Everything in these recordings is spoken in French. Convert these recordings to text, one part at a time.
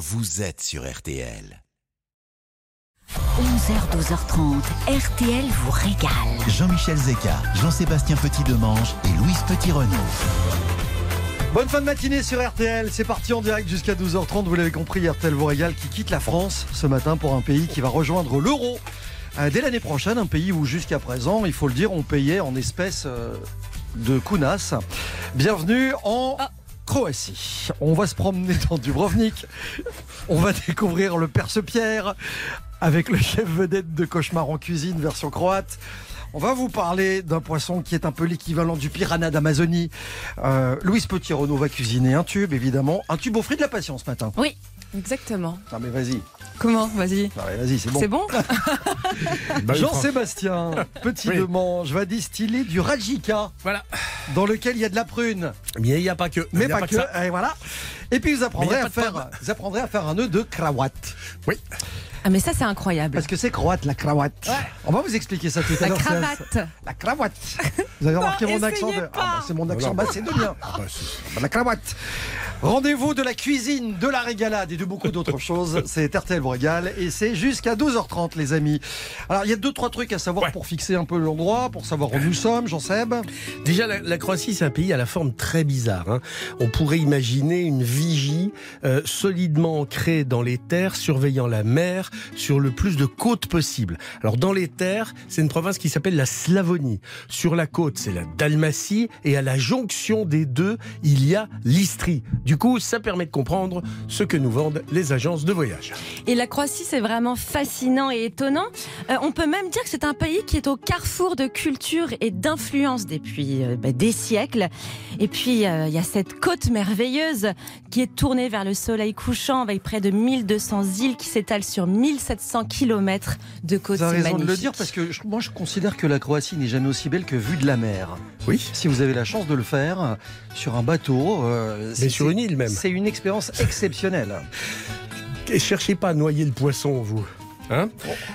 vous êtes sur RTL. 11h, 12h30, RTL vous régale. Jean-Michel Zeka, Jean-Sébastien Petit-Demange et Louise Petit-Renaud. Bonne fin de matinée sur RTL, c'est parti en direct jusqu'à 12h30, vous l'avez compris, RTL vous régale qui quitte la France ce matin pour un pays qui va rejoindre l'euro euh, dès l'année prochaine, un pays où jusqu'à présent, il faut le dire, on payait en espèces euh, de kunas. Bienvenue en Croatie. On va se promener dans Dubrovnik, on va découvrir le Perce-Pierre avec le chef vedette de Cauchemar en cuisine version croate. On va vous parler d'un poisson qui est un peu l'équivalent du piranha d'Amazonie. Euh, Louise Petit-Renaud va cuisiner un tube, évidemment. Un tube au fruit de la passion ce matin. Oui, exactement. Non mais vas-y. Comment Vas-y. Vas-y, c'est bon. C'est bon Bah Jean-Sébastien, petit Oui. demange, va distiller du Rajika, Voilà. dans lequel il y a de la prune, Mais il n'y a pas que. mais pas, que. ça. Et voilà. Et puis vous apprendrez, à de faire, vous apprendrez à faire un nœud de cravate. Oui. Ah, mais ça, c'est incroyable. Parce que c'est croate, la cravate. On va vous expliquer ça tout à La l'heure. c'est- cravate. La cravate. Vous avez remarqué mon accent de... pas. Ah, bah, C'est mon accent macédonien. Bah, c'est- La cravate. Rendez-vous de la cuisine, de la régalade et de beaucoup d'autres choses. C'est RTL vous régale et c'est jusqu'à 12h30 les amis. Alors il y a deux trois trucs à savoir Ouais. pour fixer un peu l'endroit, pour savoir où nous sommes, Jean Seb. Déjà, la, la Croatie, c'est un pays à la forme très bizarre. hein. On pourrait imaginer une vigie euh, solidement ancrée dans les terres, surveillant la mer sur le plus de côtes possible. Alors, dans les terres, c'est une province qui s'appelle la Slavonie. Sur la côte, c'est la Dalmatie. Et à la jonction des deux, il y a l'Istrie. Du coup, ça permet de comprendre ce que nous vendent les agences de voyage. Et la Croatie, c'est vraiment fascinant et étonnant. Euh, on peut même dire que c'est un pays qui est au carrefour de culture et d'influence depuis euh, bah, des siècles. Et puis, euh, il y a cette côte merveilleuse qui est tournée vers le soleil couchant avec près de 1200 îles qui s'étalent sur 1700 km de côte. Vous avez C'est raison de le dire parce que je- moi je considère que la Croatie n'est jamais aussi belle que vue de la mer. Oui. Si vous avez la chance de le faire euh, sur un bateau, euh, Mais c'est- sur une île même. c'est une expérience exceptionnelle. Et cherchez pas à noyer le poisson, vous. Hein?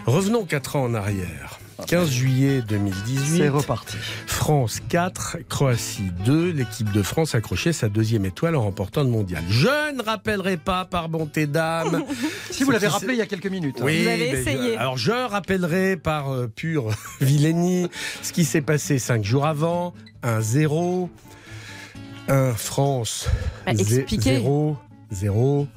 Revenons 4 ans en arrière. 15 juillet 2018. C'est reparti. France 4, Croatie 2. L'équipe de France accrochait sa deuxième étoile en remportant le mondial. Je ne rappellerai pas, par bonté d'âme. Si vous l'avez rappelé il y a quelques minutes. Oui, Vous avez je- essayé. alors je rappellerai par euh, pure vilainie ce qui s'est passé cinq jours avant. 1-0. 1 France. Bah, zé- expliquez. 0. 0.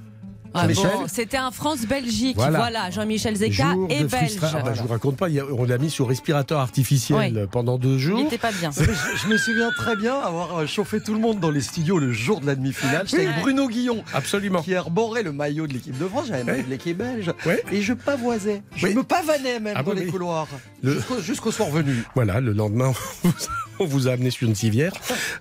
Ah bon, C'était un France-Belgique. Voilà. Voilà, Jean-Michel Zeka Jour est belge. frustra- Ah bah, je vous raconte pas, il on l'a mis sur respirateur artificiel Oui. pendant deux Il jours. n'était pas bien. Je, je me souviens très bien avoir euh, chauffé tout le monde dans les studios le jour de la demi-finale. C'était avec Bruno Guillon Absolument. qui arborait le maillot de l'équipe de France. J'avais le maillot de l'équipe belge. Et je pavoisais. Je Oui. me pavanais même Ah dans oui, les oui. couloirs. Le- Jusqu'au jusqu'au soir venu. Voilà, le lendemain, on vous- vous a amené sur une civière.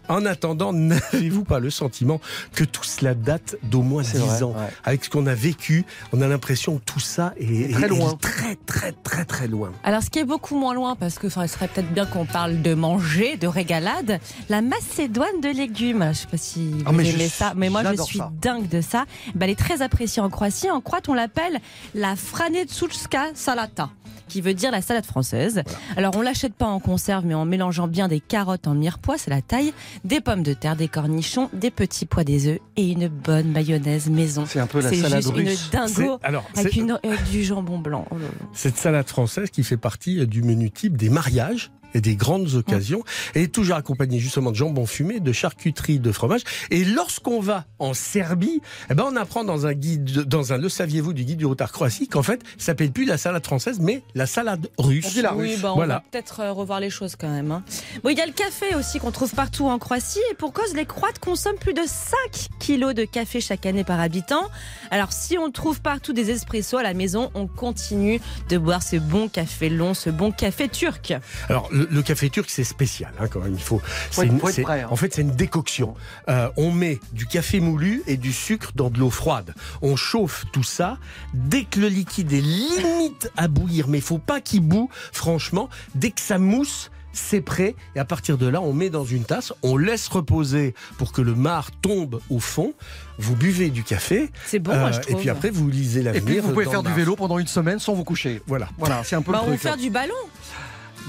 En attendant, n'avez-vous pas le sentiment que tout cela date d'au moins C'est 10 vrai, ans ouais. Avec ce qu'on a vécu, on a l'impression que tout ça est, Très est- loin. est très, très, très, très loin. Alors, ce qui est beaucoup moins loin, parce que il serait peut-être bien qu'on parle de manger, de régalade, la macédoine de légumes. Je sais pas si vous Ah, mais je aimez ça, mais moi je suis ça. dingue de ça. Bah, elle est très appréciée en Croatie. En croate, on l'appelle la franetsuchka salata qui veut dire la salade française. Alors on l'achète pas en conserve, mais en mélangeant bien des carottes en mirepoix, c'est la taille, des pommes de terre, des cornichons, des petits pois des œufs et une bonne mayonnaise maison. C'est un peu la salade juste russe. une dingo alors, avec, une- avec du jambon blanc. Oh. Cette salade française qui fait partie euh, du menu type des mariages et des grandes occasions et est toujours accompagnée justement de jambon fumé, de charcuterie, de fromage. Et lorsqu'on va en Serbie, eh ben on apprend dans un guide, dans un le saviez-vous du guide du retard Croatie qu'en fait, ça s'appelle plus la salade française, mais la salade russe. La Oui, russe. bah, on Voilà. va peut-être euh, revoir les choses quand même. hein. Bon, il y a le café aussi qu'on trouve partout en Croatie et pour cause, les Croates consomment plus de 5 kilos de café chaque année par habitant. Alors si on trouve partout des espressos à la maison, on continue de boire ce bon café long, ce bon café turc. Alors le, le café turc c'est spécial hein, quand même. Il faut. c'est être- une- faut être c'est- prêt, hein. En fait c'est une décoction. Euh, on met du café moulu et du sucre dans de l'eau froide. On chauffe tout ça. Dès que le liquide est limite à bouillir, mais il faut pas qu'il boue. Franchement, dès que ça mousse. C'est prêt et à partir de là, on met dans une tasse, on laisse reposer pour que le marc tombe au fond. Vous buvez du café C'est bon, euh, moi, je et trouve. puis après vous lisez Et l'avenir. puis vous pouvez faire du vélo pendant une semaine sans vous coucher. Voilà. Voilà, c'est un peu Bah, le on va faire du ballon.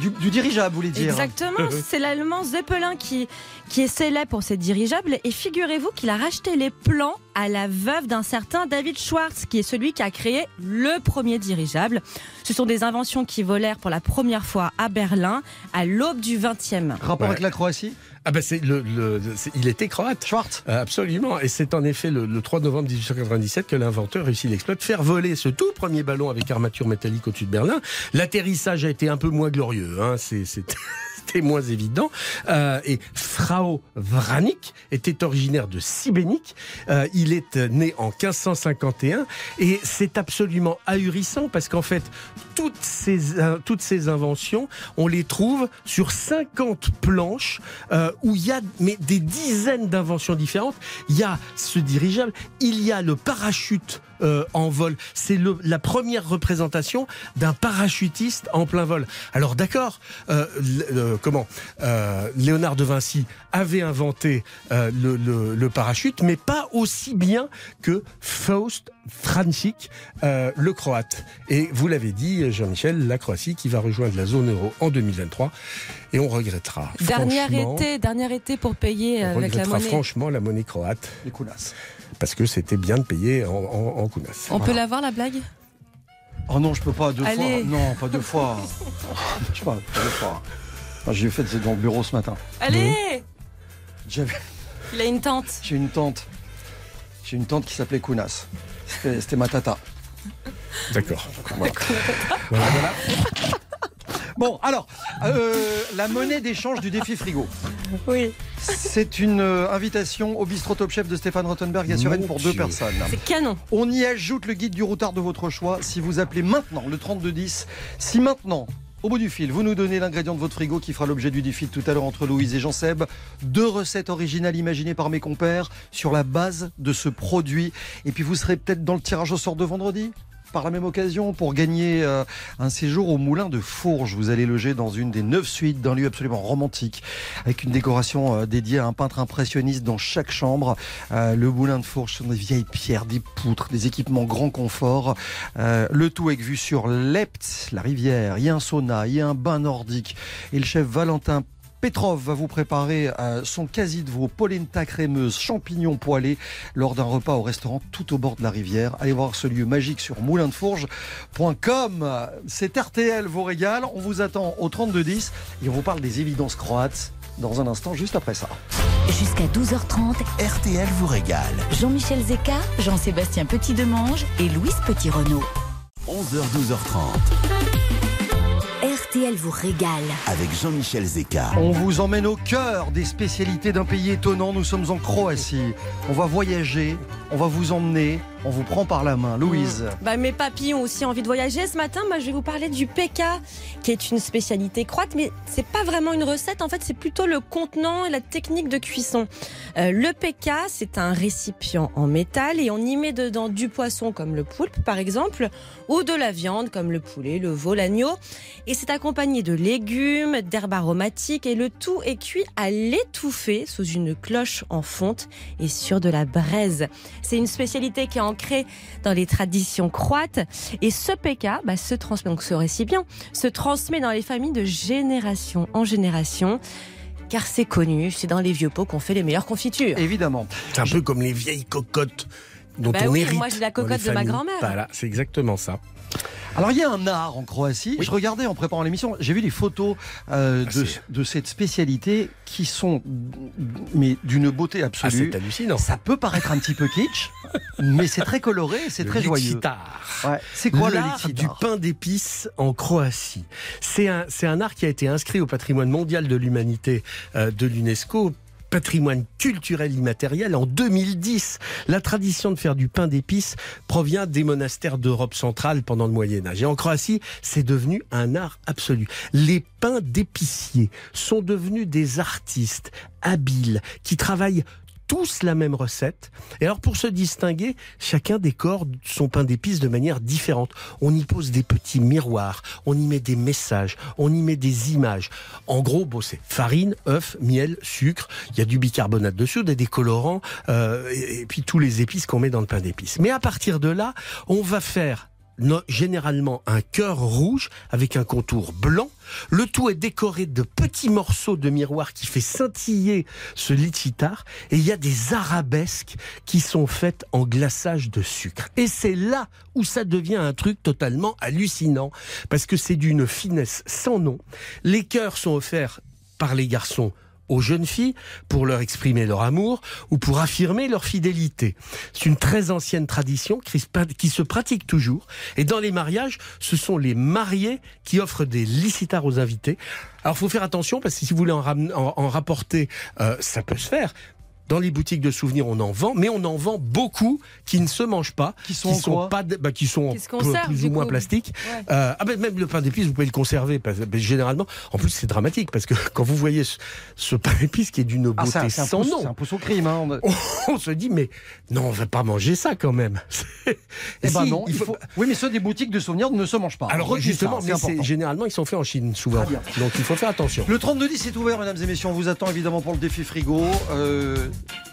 Du, du dirigeable, vous voulez dire Exactement, c'est l'allemand Zeppelin qui, qui est célèbre pour ses dirigeables. Et figurez-vous qu'il a racheté les plans à la veuve d'un certain David Schwartz, qui est celui qui a créé le premier dirigeable. Ce sont des inventions qui volèrent pour la première fois à Berlin à l'aube du 20e. Rapport Ouais. avec la Croatie? Ah ben c'est le, le- c'est- il était croate. Schwartz Euh, Absolument. Et c'est en effet le, le 3 novembre 1897 que l'inventeur réussit l'exploit de faire voler ce tout premier ballon avec armature métallique au-dessus de Berlin. L'atterrissage a été un peu moins glorieux. Hein. C'est- c'est- C'était moins évident. Euh, et Frau Vranik était originaire de Sibénik. Euh, il est né en 1551 et c'est absolument ahurissant parce qu'en fait, toutes ces, euh, toutes ces inventions, on les trouve sur 50 planches euh, où il y a mais des dizaines d'inventions différentes. Il y a ce dirigeable, il y a le parachute euh, en vol. C'est la première représentation d'un parachutiste en plein vol. Alors d'accord, euh, comment euh, Léonard de Vinci avait inventé le parachute, mais pas aussi bien que Faust Francik, euh, le Croate. Et vous l'avez dit, Jean-Michel, la Croatie qui va rejoindre la zone euro en 2023. Et on regrettera. Dernier été, dernier été pour payer on euh, avec la regrettera monnaie. franchement la monnaie croate Les Kounas. parce que c'était bien de payer en, en, en kounas. On peut la voir la blague? Oh non, je peux pas deux Allez. fois. Non, pas deux fois. Je sais pas, pas deux fois. Enfin, J'ai fait c'est dans le bureau ce matin. Allez J'avais- Il a une tante. J'ai une tante. J'ai une tante qui s'appelait Kounas. C'était ma tata. D'accord. Bon, alors, euh, la monnaie d'échange du défi frigo. Oui. C'est une euh, invitation au bistrot Top Chef de Stéphane Rottenberg Mon pour deux personnes. C'est canon. On y ajoute le guide du routard de votre choix si vous appelez maintenant le 3210. Si maintenant, au bout du fil, vous nous donnez l'ingrédient de votre frigo qui fera l'objet du défi tout à l'heure entre Louise et Jean-Seb, deux recettes originales imaginées par mes compères sur la base de ce produit. Et puis vous serez peut-être dans le tirage au sort de vendredi? Par la même occasion pour gagner euh, un séjour au moulin de Fourges. Vous allez loger dans une des neuf suites d'un lieu absolument romantique avec une décoration euh, dédiée à un peintre impressionniste dans chaque chambre. Euh, le moulin de Fourges sont des vieilles pierres, des poutres, des équipements grand confort. Le tout avec vue sur l'Ept, la rivière. Il y a un sauna, il y a un bain nordique. Et le chef Valentin Petrov va vous préparer euh, son quasi de veau, polenta crémeuse, champignons poêlés lors d'un repas au restaurant tout au bord de la rivière. Allez voir ce lieu magique sur moulindefourges.com. C'est RTL vous régale. On vous attend au 3210 et on vous parle des évidences croates dans un instant, juste après ça. Jusqu'à 12h30, RTL vous régale. Jean-Michel Zeka, Jean-Sébastien Petit-Demange et Louise Petit-Renault. 11h, 12h30 RTL vous régale. avec Jean-Michel Zeka. On vous emmène au cœur des spécialités d'un pays étonnant. Nous sommes en Croatie. On va voyager, on va vous emmener, on vous prend par la main. Louise. Bah, mes papis ont aussi envie de voyager. Ce matin, moi, je vais vous parler du PK, qui est une spécialité croate, mais c'est pas vraiment une recette. En fait, c'est plutôt le contenant et la technique de cuisson. Euh, le PK, c'est un récipient en métal et on y met dedans du poisson comme le poulpe, par exemple, ou de la viande comme le poulet, le veau, l'agneau. Et c'est accompagné de légumes, d'herbes aromatiques et le tout est cuit à l'étouffée sous une cloche en fonte et sur de la braise. C'est une spécialité qui est ancrée dans les traditions croates. Et ce PK, bah, se transmet, donc ce récipient, se transmet dans les familles de génération en génération. Car c'est connu, c'est dans les vieux pots qu'on fait les meilleures confitures. Évidemment. C'est un peu comme les vieilles cocottes dont Bah on oui, hérite. moi, j'ai la cocotte de ma grand-mère. Voilà, c'est exactement ça. Alors il y a un art en Croatie. Je regardais en préparant l'émission, j'ai vu les photos euh, Ah, de, de cette spécialité qui sont mais d'une beauté Ah, absolue. c'est hallucinant. ça peut paraître un petit peu kitsch, mais c'est très coloré, et c'est Le très joyeux. Ouais. C'est quoi le L'art lixitar du pain d'épices en Croatie. C'est un, c'est un art qui a été inscrit au patrimoine mondial de l'humanité euh, de l'UNESCO patrimoine culturel immatériel en 2010. La tradition de faire du pain d'épices provient des monastères d'Europe centrale pendant le Moyen Âge. Et en Croatie, c'est devenu un art absolu. Les pains d'épiciers sont devenus des artistes habiles qui travaillent tous la même recette. Et alors pour se distinguer, chacun décore son pain d'épices de manière différente. On y pose des petits miroirs, on y met des messages, on y met des images. En gros, bon, c'est farine, œuf, miel, sucre. Il y a du bicarbonate de soude et des colorants, euh, et, et puis tous les épices qu'on met dans le pain d'épices. Mais à partir de là, on va faire généralement un cœur rouge avec un contour blanc. Le tout est décoré de petits morceaux de miroir qui fait scintiller ce lititar. Et il y a des arabesques qui sont faites en glaçage de sucre. Et c'est là où ça devient un truc totalement hallucinant. Parce que c'est d'une finesse sans nom. Les cœurs sont offerts par les garçons aux jeunes filles pour leur exprimer leur amour ou pour affirmer leur fidélité. C'est une très ancienne tradition qui se- pratique toujours. Et dans les mariages, ce sont les mariés qui offrent des licitars aux invités. Alors, faut faire attention parce que si vous voulez en rapporter, euh, ça peut se faire. Dans les boutiques de souvenirs, on en vend, mais on en vend beaucoup qui ne se mangent pas, Qui sont en quoi pas, de- bah, qui sont Qui conservent, plus ou moins coup. plastique. Ouais. Euh, ah ben même le pain d'épices, vous pouvez le conserver parce, généralement. En plus, c'est dramatique parce que quand vous voyez ce, ce pain d'épices qui est d'une Ah, beauté ça, un, sans pouce- nom, c'est un pouce au crime. hein. on se dit mais non, on va pas manger ça quand même. Eh ben Si, non, il faut... Oui, mais ceux des boutiques de souvenirs ne se mangent pas. Alors justement, ça, mais généralement ils sont faits en Chine souvent. Donc il faut faire attention. Le 32-10 est ouvert, mesdames et messieurs. On vous attend évidemment pour le défi frigo. Euh,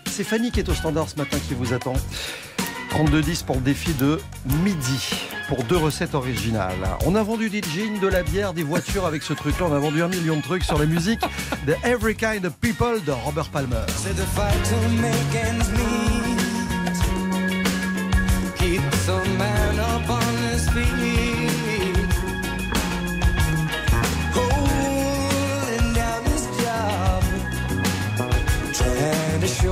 c'est Fanny qui est au standard ce matin qui vous attend. 32-10 pour le défi de midi. Pour deux recettes originales. On a vendu des jeans, de la bière, des voitures avec ce truc-là. On a vendu un million de trucs sur la musique de Every Kind of People de Robert Palmer.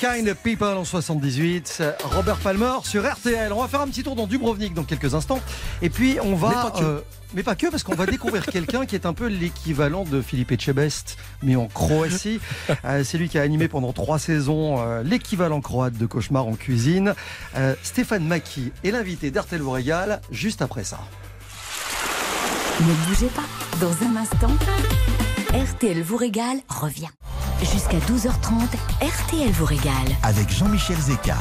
Kind of People en 78, Robert Palmer sur RTL. On va faire un petit tour dans Dubrovnik dans quelques instants. Et puis on va. Mais pas que. euh, mais pas que, parce qu'on va découvrir quelqu'un qui est un peu l'équivalent de Philippe Etchebest, mais en Croatie. Euh, C'est lui qui a animé pendant trois saisons euh, l'équivalent croate de Cauchemar en cuisine. Euh, Stéphane Maki est l'invité d'RTL vous régale juste après ça. Ne bougez pas. Dans un instant, RTL vous régale revient. Jusqu'à 12h30, RTL vous régale. Avec Jean-Michel Zeka.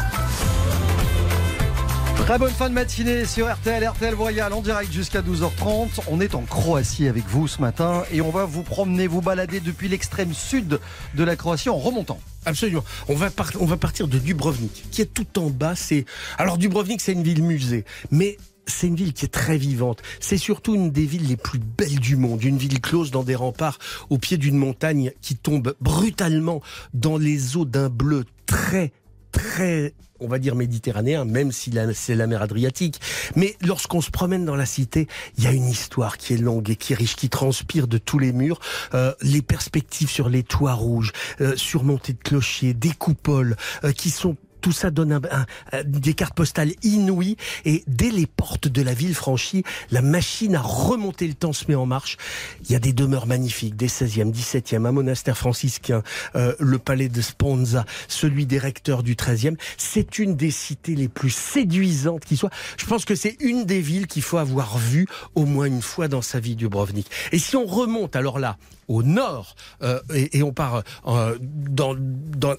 Très bonne fin de matinée sur RTL, RTL Royal en direct jusqu'à 12h30. On est en Croatie avec vous ce matin et on va vous promener, vous balader depuis l'extrême sud de la Croatie en remontant. Absolument. On va, par- on va partir de Dubrovnik, qui est tout en bas. C'est alors Dubrovnik, c'est une ville musée, mais c'est une ville qui est très vivante. C'est surtout une des villes les plus belles du monde, une ville close dans des remparts au pied d'une montagne qui tombe brutalement dans les eaux d'un bleu très très on va dire méditerranéen, même si c'est la mer Adriatique. Mais lorsqu'on se promène dans la cité, il y a une histoire qui est longue et qui est riche, qui transpire de tous les murs. Euh, les perspectives sur les toits rouges, euh, surmontés de clochers, des coupoles, euh, qui sont tout ça donne un- des cartes postales inouïes et dès les portes de la ville franchies, la machine à remonter le temps se met en marche. Il y a des demeures magnifiques, des 16e, 17e, un monastère franciscain, euh, le palais de Sponza, celui des recteurs du 13e. C'est une des cités les plus séduisantes qui soit. Je pense que c'est une des villes qu'il faut avoir vues au moins une fois dans sa vie, Dubrovnik. Et si on remonte alors là, au nord, euh, et, on part euh,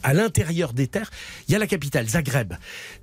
à l'intérieur des terres, il y a la capitale, Zagreb.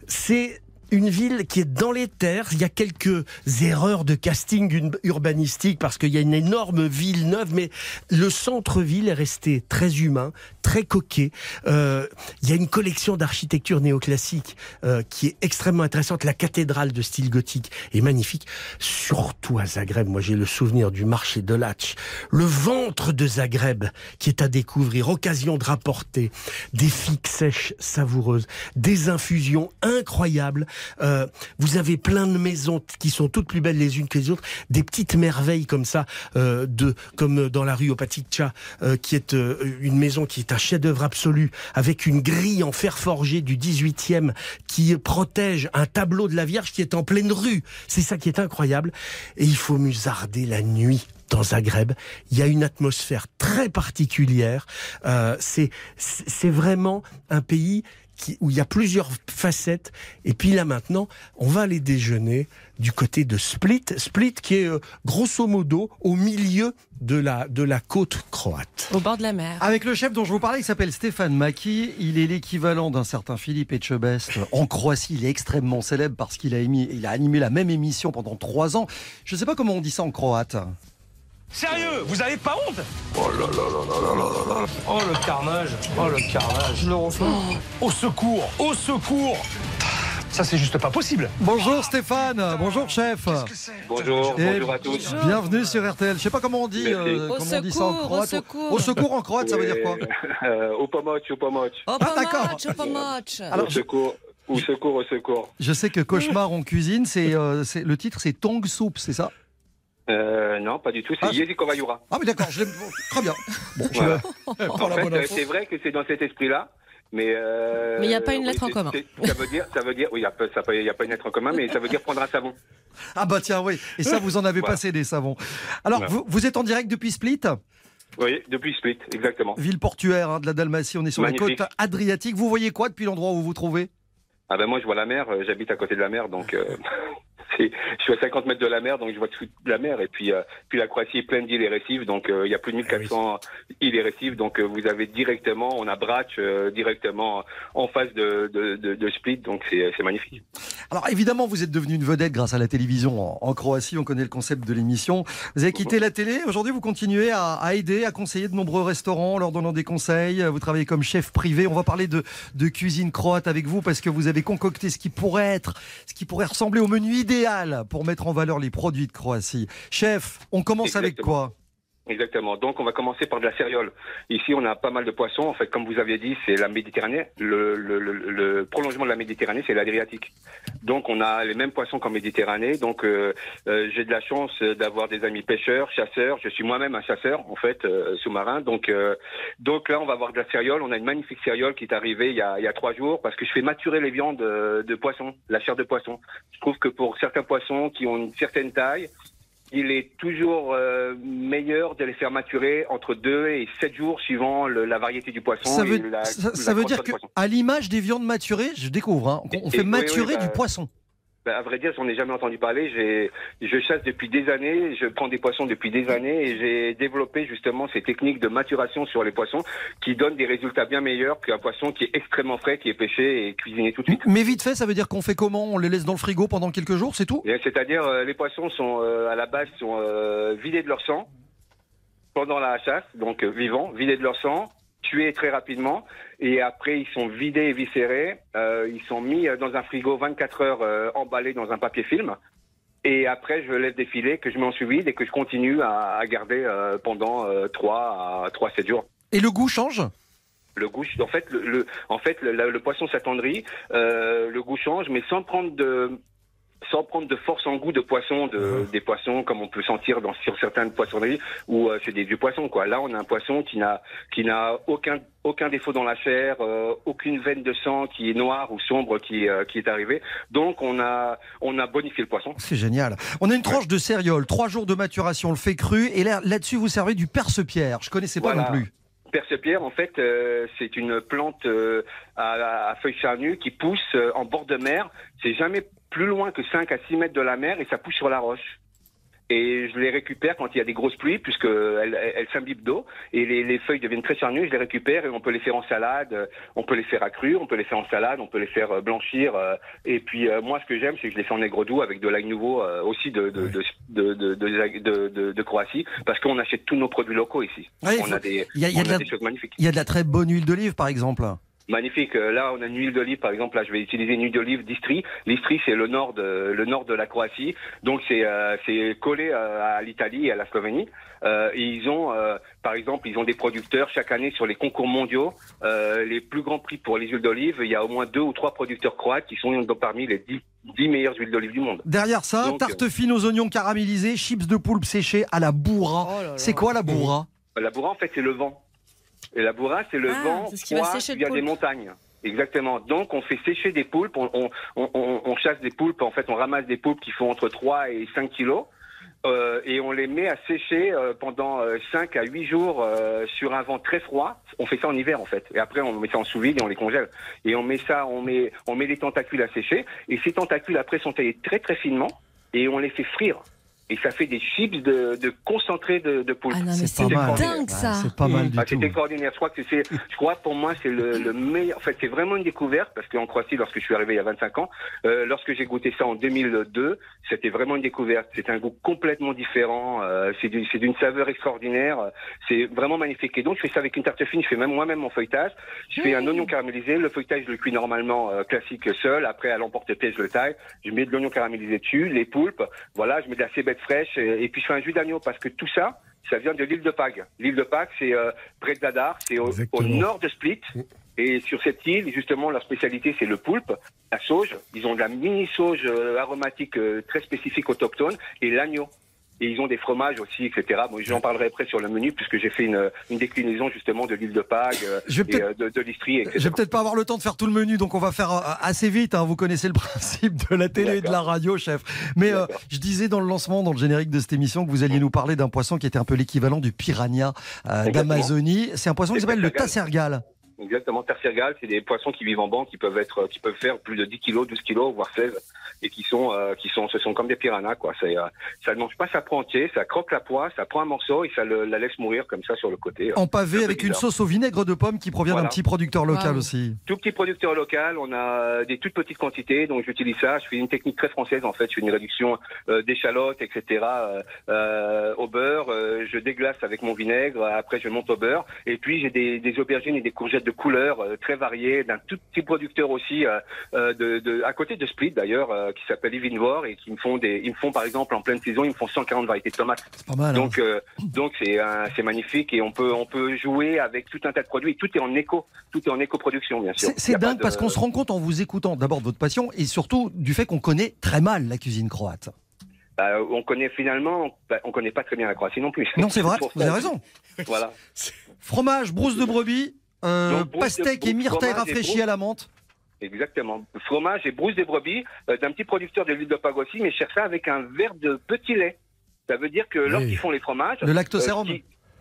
C'est une ville qui est dans les terres. Il y a quelques erreurs de casting ur- urbanistique parce qu'il y a une énorme ville neuve, mais le centre-ville est resté très humain, très coquet. Euh, il y a une collection d'architecture néoclassique euh, qui est extrêmement intéressante. La cathédrale de style gothique est magnifique. Surtout à Zagreb, moi j'ai le souvenir du marché de Latch, le ventre de Zagreb qui est à découvrir. Occasion de rapporter des figues sèches savoureuses, des infusions incroyables. Euh, vous avez plein de maisons qui sont toutes plus belles les unes que les autres, des petites merveilles comme ça, euh, de comme dans la rue Opaticcha, euh, qui est euh, une maison qui est un chef-d'œuvre absolu, avec une grille en fer forgé du 18e qui protège un tableau de la Vierge qui est en pleine rue. C'est ça qui est incroyable. Et il faut musarder la nuit dans Zagreb. Il y a une atmosphère très particulière. Euh, c'est vraiment un pays qui, où il y a plusieurs facettes. Et puis là maintenant, on va aller déjeuner du côté de Split. Split qui est euh, grosso modo au milieu de la, de la côte croate. Au bord de la mer. Avec le chef dont je vous parlais, il s'appelle Stéphane Maki. Il est l'équivalent d'un certain Philippe Etchebest. En Croatie, il est extrêmement célèbre parce qu'il a, émis- il a animé la même émission pendant trois ans. Je ne sais pas comment on dit ça en croate. Sérieux, vous avez pas honte Oh là là là là là là là Oh le carnage Oh le carnage Le Au secours Au secours Ça c'est juste pas possible Bonjour Stéphane, bonjour chef. Bonjour, Et bonjour à tous. Bienvenue sur RTL. Je sais pas comment on dit, euh, Au comment on dit ça en secours, au croate. secours. Au secours en croate, ça veut dire quoi euh, Au pomoc, au pomoc. Oh, Ah, d'accord. pas much. Alors, Au je, secours, au secours, au secours. je sais que Cauchemar en cuisine, c'est euh, c'est- le titre, c'est Tong Soup, c'est ça? Euh, non, pas du tout, c'est Ah, Yezi Kovayura. Ah oui, d'accord. je l'ai- bon, Très bien. Bon, je- Voilà. info. c'est vrai que c'est dans cet esprit-là. Mais euh, Mais il y a pas une lettre en commun. Ça veut dire, ça veut dire, oui, il y a pas- a une lettre en commun, mais ça veut dire prendre un savon. Ah bah tiens, oui. Et ça, vous en avez Voilà. passé des savons. Alors, Voilà. vous, vous êtes en direct depuis Split, Oui, depuis Split, exactement. ville portuaire hein, de la Dalmatie. On est sur Magnifique. la côte adriatique. Vous voyez quoi depuis l'endroit où vous vous trouvez? Ah ben moi je vois la mer, euh, j'habite à côté de la mer, donc euh, je suis à 50 mètres de la mer, donc je vois tout de la mer. Et puis, euh, puis la Croatie est pleine d'îles et récifs, donc euh, il y a plus de 1400 îles et récifs. Donc euh, vous avez directement, on a euh, directement en face de, de, de, de Split, donc c'est c'est magnifique. Alors évidemment, vous êtes devenu une vedette grâce à la télévision en, en Croatie. On connaît le concept de l'émission. Vous avez quitté la télé. Aujourd'hui, vous continuez à, à aider, à conseiller de nombreux restaurants en leur donnant des conseils. Vous travaillez comme chef privé. On va parler de, de cuisine croate avec vous parce que vous avez concocté ce qui pourrait être, ce qui pourrait ressembler au menu idéal pour mettre en valeur les produits de Croatie. Chef, on commence avec quoi Exactement. Donc on va commencer par de la céréole. Ici on a pas mal de poissons. En fait, comme vous aviez dit, c'est la Méditerranée. Le, le, le, le prolongement de la Méditerranée, c'est l'Adriatique. Donc on a les mêmes poissons qu'en Méditerranée. Donc euh, euh, j'ai de la chance d'avoir des amis pêcheurs, chasseurs. Je suis moi-même un chasseur en fait euh, sous-marin. Donc euh, donc là on va avoir de la céréole. On a une magnifique céréole qui est arrivée il y a, il y a trois jours parce que je fais maturer les viandes de, de poisson, la chair de poisson. Je trouve que pour certains poissons qui ont une certaine taille, il est toujours euh, meilleur de les faire maturer entre 2 et 7 jours suivant le- la variété du poisson. Ça et veut, la- ça, la ça veut dire grosseur du que, poisson. à l'image des viandes maturées, je découvre, hein, on, Et- fait et- oui, maturer oui, bah, du poisson. Ben, à vrai dire, j'en ai jamais entendu parler. J'ai, je chasse depuis des années, je prends des poissons depuis des années et j'ai développé justement ces techniques de maturation sur les poissons qui donnent des résultats bien meilleurs qu'un poisson qui est extrêmement frais, qui est pêché et cuisiné tout de suite. Mais vite fait, ça veut dire qu'on fait comment? On les laisse dans le frigo pendant quelques jours, c'est tout? Bien, C'est-à-dire, euh, les poissons sont euh, à la base sont euh, vidés de leur sang pendant la chasse, donc euh, vivants, vidés de leur sang, tués très rapidement, Et après, ils sont vidés et viscérés. Euh, ils sont mis euh, dans un frigo 24 heures euh, emballés dans un papier film. Et après, je des filets que je mets en sous vide et que je continue à, à garder euh, pendant euh, 3 à 3 7 jours. Et le goût change? Le goût, en fait, le, le- en fait, le, le poisson s'attendrit, le goût change, mais sans prendre de sans prendre de force en goût de poisson, de, des poissons comme on peut sentir dans, sur certaines poissonneries où euh, c'est des vieux poissons quoi. Là, on a un poisson qui n'a qui n'a aucun aucun défaut dans la chair, euh, aucune veine de sang qui est noire ou sombre qui euh, qui est arrivée. Donc on a on a bonifié le poisson. C'est génial. On a une tranche de céréales, trois jours de maturation, le fait cru, et là- là-dessus vous servez du perce-pierre. Je connaissais pas Voilà. non plus. En fait, euh, c'est une plante euh, à, à feuilles charnues qui pousse euh, en bord de mer. C'est jamais plus loin que 5 à 6 mètres de la mer et ça pousse sur la roche. Et je les récupère quand il y a des grosses pluies, puisque elles, s'imbibent d'eau et les, les feuilles deviennent très charnues. Je les récupère et on peut les faire en salade, euh, on peut les faire à cru, on peut les faire en salade, on peut les faire euh, blanchir. euh, et puis moi, ce que j'aime, c'est que je les fais en aigre doux avec de l'ail nouveau aussi de de, de, de, de, de, de- de- de Croatie, parce qu'on achète tous nos produits locaux ici. Ouais, il on faut- a des, y a- il y a on de a la- des choses magnifiques. Il y a de la très bonne huile d'olive, par exemple. Magnifique. Euh, Là, on a une huile d'olive, par exemple. Là, je vais utiliser une huile d'olive d'Istrie. L'Istrie, c'est le nord de le nord de la Croatie, donc c'est euh, c'est collé euh, à l'Italie et à la Slovénie. Euh, et ils ont, euh, par exemple, ils ont des producteurs chaque année sur les concours mondiaux, euh, les plus grands prix pour les huiles d'olive. Il y a au moins deux ou trois producteurs croates qui sont parmi les dix, dix meilleures huiles d'olive du monde. Derrière ça, Donc, tarte fine aux oignons caramélisés, chips de poulpe séchés à la bourra. Oh C'est quoi la bourra? La bourra, en fait, c'est le vent. Et la bourra, c'est le Ah, vent ce qui froid qui vient des montagnes. Exactement. Donc, on fait sécher des poulpes, on, on, on, on- on chasse des poulpes, en fait, on ramasse des poulpes qui font entre 3 et 5 kilos. euh, et on les met à sécher euh, pendant euh, 5 à 8 jours euh, sur un vent très froid. On fait ça en hiver en fait. Et après on met ça en sous vide et on les congèle. Et on met ça, on met, on met les tentacules à sécher. Et ces tentacules après sont taillés très très finement et on les fait frire. Et ça fait des chips de, de concentré de, de poulpe. Ah C'est pas mal. dingue ça. C'est pas mal du Ah, tout. c'est extraordinaire. Je crois que c'est, je crois pour moi c'est le, le meilleur. En fait, c'est vraiment une découverte parce qu'en Croatie, lorsque je suis arrivé il y a 25 ans, euh, lorsque j'ai goûté ça en 2002, c'était vraiment une découverte. C'est un goût complètement différent. euh, c'est, du- c'est d'une saveur extraordinaire. C'est vraiment magnifique. Et donc je fais ça avec une tarte fine. Je fais même moi-même mon feuilletage. Je fais un oignon caramélisé. Le feuilletage je le cuis normalement euh, classique seul. Après à l'emporte-pièce je le taille. Je mets de l'oignon caramélisé dessus, les poulpes. Voilà, je mets de la cébette fraîche et, et puis je fais un jus d'agneau parce que tout ça, ça vient de l'île de Pâques. L'île de Pâques, c'est euh, près de Dadar, c'est au, nord de Split. Et sur cette île, justement, leur spécialité, c'est le poulpe, la sauge. Ils ont de la mini sauge euh, aromatique euh, très spécifique autochtone et l'agneau. Et ils ont des fromages aussi, etc. Bon, j'en parlerai après sur le menu puisque j'ai fait une, une déclinaison justement de l'île de Pâques euh, Je vais et euh, de, de l'Istrie, etc. Je vais peut-être pas avoir le temps de faire tout le menu, donc on va faire euh, assez vite. hein. Vous connaissez le principe de la télé et de la radio, chef. Mais euh, je disais dans le lancement, dans le générique de cette émission, que vous alliez nous parler d'un poisson qui était un peu l'équivalent du piranha euh, d'Amazonie. C'est un poisson qui s'appelle le tassergal. Exactement, terciergal, c'est des poissons qui vivent en banc, qui peuvent être, qui peuvent faire plus de 10 kilos, 12 kilos, voire 16, et qui sont, euh, qui sont, ce sont comme des piranhas, quoi. C'est, euh, ça ne mange pas, ça prend entier, ça croque la poix, ça prend un morceau et ça le, la laisse mourir comme ça sur le côté. En pavé avec une sauce au vinaigre de pomme qui provient d'un petit producteur local Wow. aussi. Tout petit producteur local, on a des toutes petites quantités, donc j'utilise ça. Je fais une technique très française en fait. Je fais une réduction euh, d'échalotes, etc. euh, euh, au beurre. euh, je déglace avec mon vinaigre. Après, je monte au beurre. Et puis j'ai des, des aubergines et des courgettes de couleurs euh, très variées, d'un tout petit producteur aussi, euh, euh, de, de, à côté de Split d'ailleurs, euh, qui s'appelle Ivinvor et qui me font des, ils me font par exemple en pleine saison, ils me font 140 variétés de tomates. Pas mal. hein. Donc, euh, donc c'est un- c'est magnifique et on peut on peut jouer avec tout un tas de produits. Tout est en éco, tout est en éco-production bien sûr. C'est- dingue de- parce qu'on se rend compte en vous écoutant d'abord de votre passion et surtout du fait qu'on connaît très mal la cuisine croate. bah, on connaît finalement, bah, on connaît pas très bien la Croatie non plus. Non, c'est vrai, vous avez raison. Voilà. Fromage, brousse de brebis, euh, Donc, brousse de- pastèque et et rafraîchie à la menthe. Exactement. Fromage et brousse des brebis euh, d'un petit producteur de l'huile de aussi, mais je cherche ça avec un verre de petit lait. Ça veut dire que lorsqu'ils font les fromages, Le lactosérum. euh,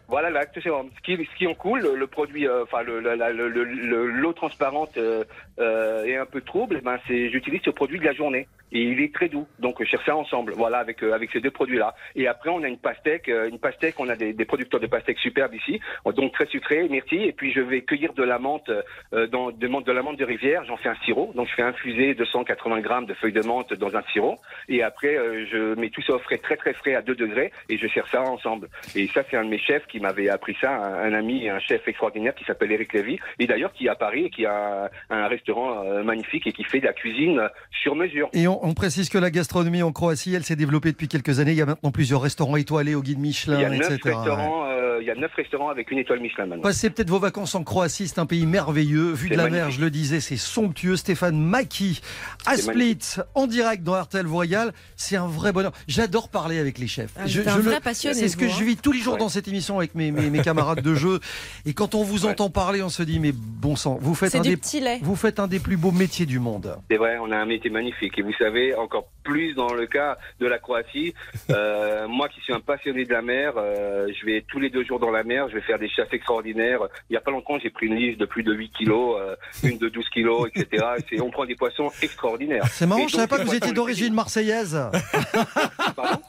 voilà, le lactosérum. Ce qui, ce qui en coule, le, produit, euh, enfin le, l'eau transparente euh, euh, est un peu trouble. eh Ben c'est, j'utilise ce produit de la journée et il est très doux. Donc je ça ensemble. Voilà, avec avec ces deux produits-là. Et après on a une pastèque, une pastèque. On a des, producteurs de pastèques superbes ici, donc très sucré, myrtille. Et puis je vais cueillir de la menthe, de, la menthe de rivière. J'en fais un sirop. Donc je fais infuser 280 grammes de feuilles de menthe dans un sirop. Et après je mets tout ça au frais, très très frais à 2 degrés, et je sers ça ensemble. Et ça c'est un de mes chefs qui qui m'avait appris ça, un, un ami, un chef extraordinaire qui s'appelle Eric Lévy, et d'ailleurs qui est à Paris et qui a un, un restaurant euh, magnifique et qui fait de la cuisine sur mesure. Et on, on précise que la gastronomie en Croatie, elle s'est développée depuis quelques années. Il y a maintenant plusieurs restaurants étoilés au guide Il y a Michelin, etc. restaurants, euh, il y a neuf restaurants avec une étoile Michelin maintenant. Passez peut-être vos vacances en Croatie, c'est un pays merveilleux. Vu de la mer, je le disais, c'est somptueux. Stéphane Maki, à Split, en direct dans vous régale. C'est un vrai bonheur. J'adore parler avec les chefs. Ah, vous êtes un vrai passionné, C'est ce que je hein. vis tous les jours Ouais. dans cette émission avec mes, mes, mes camarades de jeu. Et quand on vous Ouais. entend parler, on se dit, mais bon sang, vous faites, un du des, vous faites un des plus beaux métiers du monde. C'est vrai, on a un métier magnifique. Et vous savez, encore plus dans le cas de la Croatie, euh, moi qui suis un passionné de la mer, euh, je vais tous les deux jours dans la mer, je vais faire des chasses extraordinaires. Il y a pas longtemps, j'ai pris une liste de plus de 8 kilos, euh, une de 12 kilos, etc. On prend des poissons extraordinaires. C'est marrant, je savais donc, pas que vous étiez d'origine marseillaise. Pardon?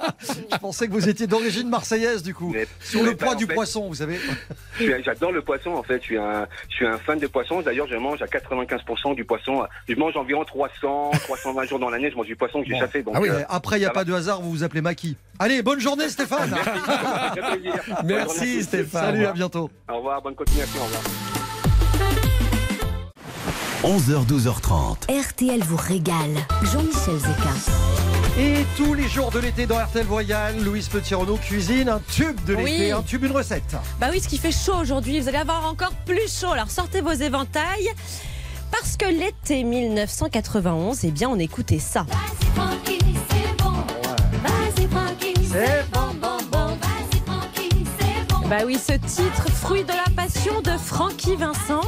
Je pensais que vous étiez d'origine marseillaise du coup. Mais- Sur mais le poids en du poisson, vous savez. J'adore le poisson en fait. Je suis un, je suis un fan de poisson. D'ailleurs, je mange à 95% du poisson. Je mange environ 300, 320 jours dans l'année. Je mange du poisson que j'ai Bon. chassé. Donc, Ah oui, euh, après, il n'y a pas va. de hasard, vous vous appelez Maki. Allez, bonne journée Stéphane Merci. Stéphane. Salut, à bientôt. Au revoir, bonne continuation. Au revoir. 11h, 12h30. RTL vous régale. Jean-Michel Zeka. Et tous les jours de l'été dans RTL Voyage, Louise Petit-Renaud cuisine un tube de l'été, Oui. un tube, une recette. Bah oui, ce qui fait chaud aujourd'hui, vous allez avoir encore plus chaud. Alors sortez vos éventails. Parce que l'été 1991, eh bien, on écoutait ça. Vas-y tranquille, c'est bon. Vas-y tranquille, c'est bon, bon, bon. Vas-y tranquille, c'est bon. Bah oui, ce titre, fruit de la passion de Francky Vincent.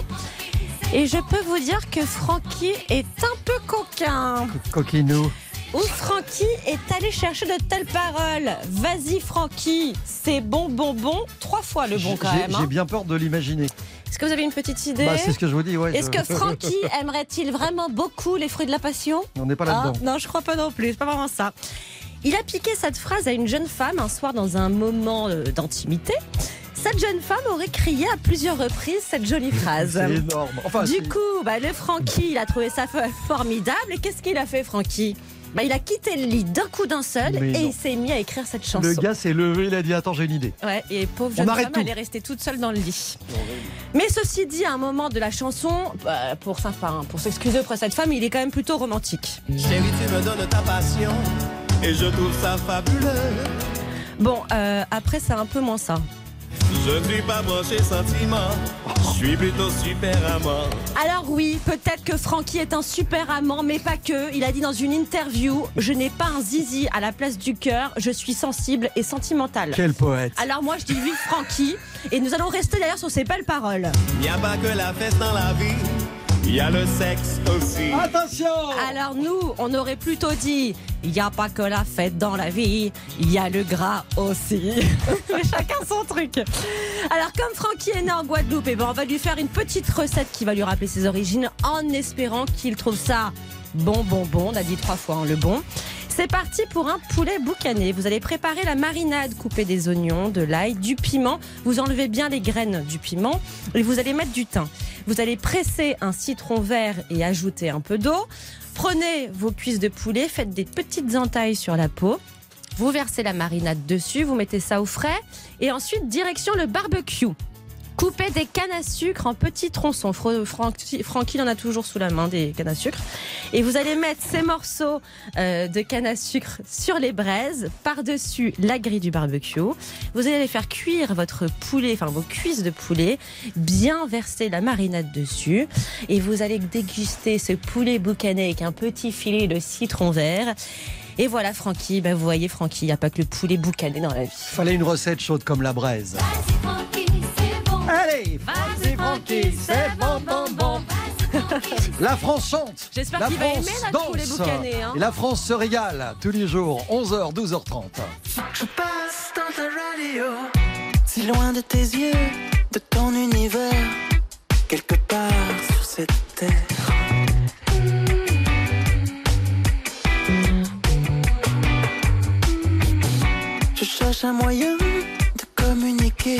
Et je peux vous dire que Francky est un peu coquin. Coquinou. Où Francky est allé chercher de telles paroles. Vas-y Francky, c'est bon, bon, bon. Trois fois le bon quand J'ai- même. J'ai hein. bien peur de l'imaginer. Est-ce que vous avez une petite idée Bah, c'est ce que je vous dis, ouais. Est-ce je- que Francky aimerait-il vraiment beaucoup les fruits de la passion On n'est pas Ah, là-dedans. Non, je crois pas non plus, c'est pas vraiment ça. Il a piqué cette phrase à une jeune femme un soir dans un moment euh, d'intimité. Cette jeune femme aurait crié à plusieurs reprises cette jolie phrase. C'est énorme. Enfin, Du coup, bah, le Francky, il a trouvé ça formidable. Et qu'est-ce qu'il a fait, Francky? Bah, Il a quitté le lit d'un coup d'un seul Mais et non. il s'est mis à écrire cette chanson. le gars s'est levé, il a dit Attends, j'ai une idée. Ouais, et pauvre On jeune arrête femme, tout. elle est restée toute seule dans le lit. Mais ceci dit, à un moment de la chanson, bah, pour, enfin, pour s'excuser auprès de cette femme, il est quand même plutôt romantique. Chérie, tu me donnes ta passion et je trouve ça fabuleux. Bon, euh, après, c'est un peu moins ça. Je ne suis pas branché sentiment, je suis plutôt super amant. Alors oui, peut-être que Francky est un super amant, mais pas que. Il a dit dans une interview, je n'ai pas un zizi à la place du cœur, je suis sensible et sentimental. Quel poète. Alors moi je dis vive Francky et nous allons rester d'ailleurs sur ces belles paroles. Il n'y a pas que la fesse dans la vie, il y a le sexe aussi. Attention Alors nous, on aurait plutôt dit il n'y a pas que la fête dans la vie, il y a le gras aussi. Mais chacun son truc. Alors comme Francky est né en Guadeloupe, eh ben, on va lui faire une petite recette qui va lui rappeler ses origines en espérant qu'il trouve ça bon, bon, bon. On a dit trois fois hein, le bon. C'est parti pour un poulet boucané. Vous allez préparer la marinade, couper des oignons, de l'ail, du piment. Vous enlevez bien les graines du piment et vous allez mettre du thym. Vous allez presser un citron vert et ajouter un peu d'eau. Prenez vos cuisses de poulet, faites des petites entailles sur la peau. Vous versez la marinade dessus, vous mettez ça au frais et ensuite direction le barbecue. Coupez des cannes à sucre en petits tronçons. Francky, Francky en a toujours sous la main des cannes à sucre. Et vous allez mettre ces morceaux euh, de canne à sucre sur les braises, par-dessus la grille du barbecue. Vous allez faire cuire votre poulet, enfin vos cuisses de poulet, bien verser la marinade dessus. Et vous allez déguster ce poulet boucané avec un petit filet de citron vert. Et voilà, Francky, ben vous voyez, Francky, il n'y a pas que le poulet boucané dans la vie. Fallait une recette chaude comme la braise. Vas-y. Allez Vas-y, Francky, c'est bon, bon, bon. La France chante J'espère La qu'il va France aimer poulet danse. boucané. Hein. Et la France se régale tous les jours, 11h, 12h30. Je passe dans ta radio, si loin de tes yeux, de ton univers, quelque part sur cette terre. Je cherche un moyen de communiquer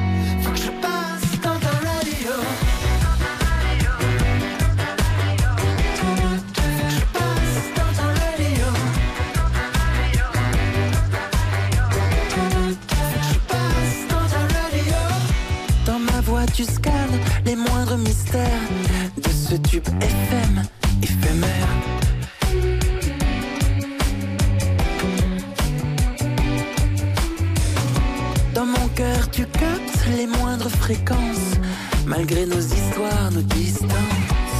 De ce tube FM éphémère. Dans mon cœur, tu captes les moindres fréquences, malgré nos histoires, nos distances.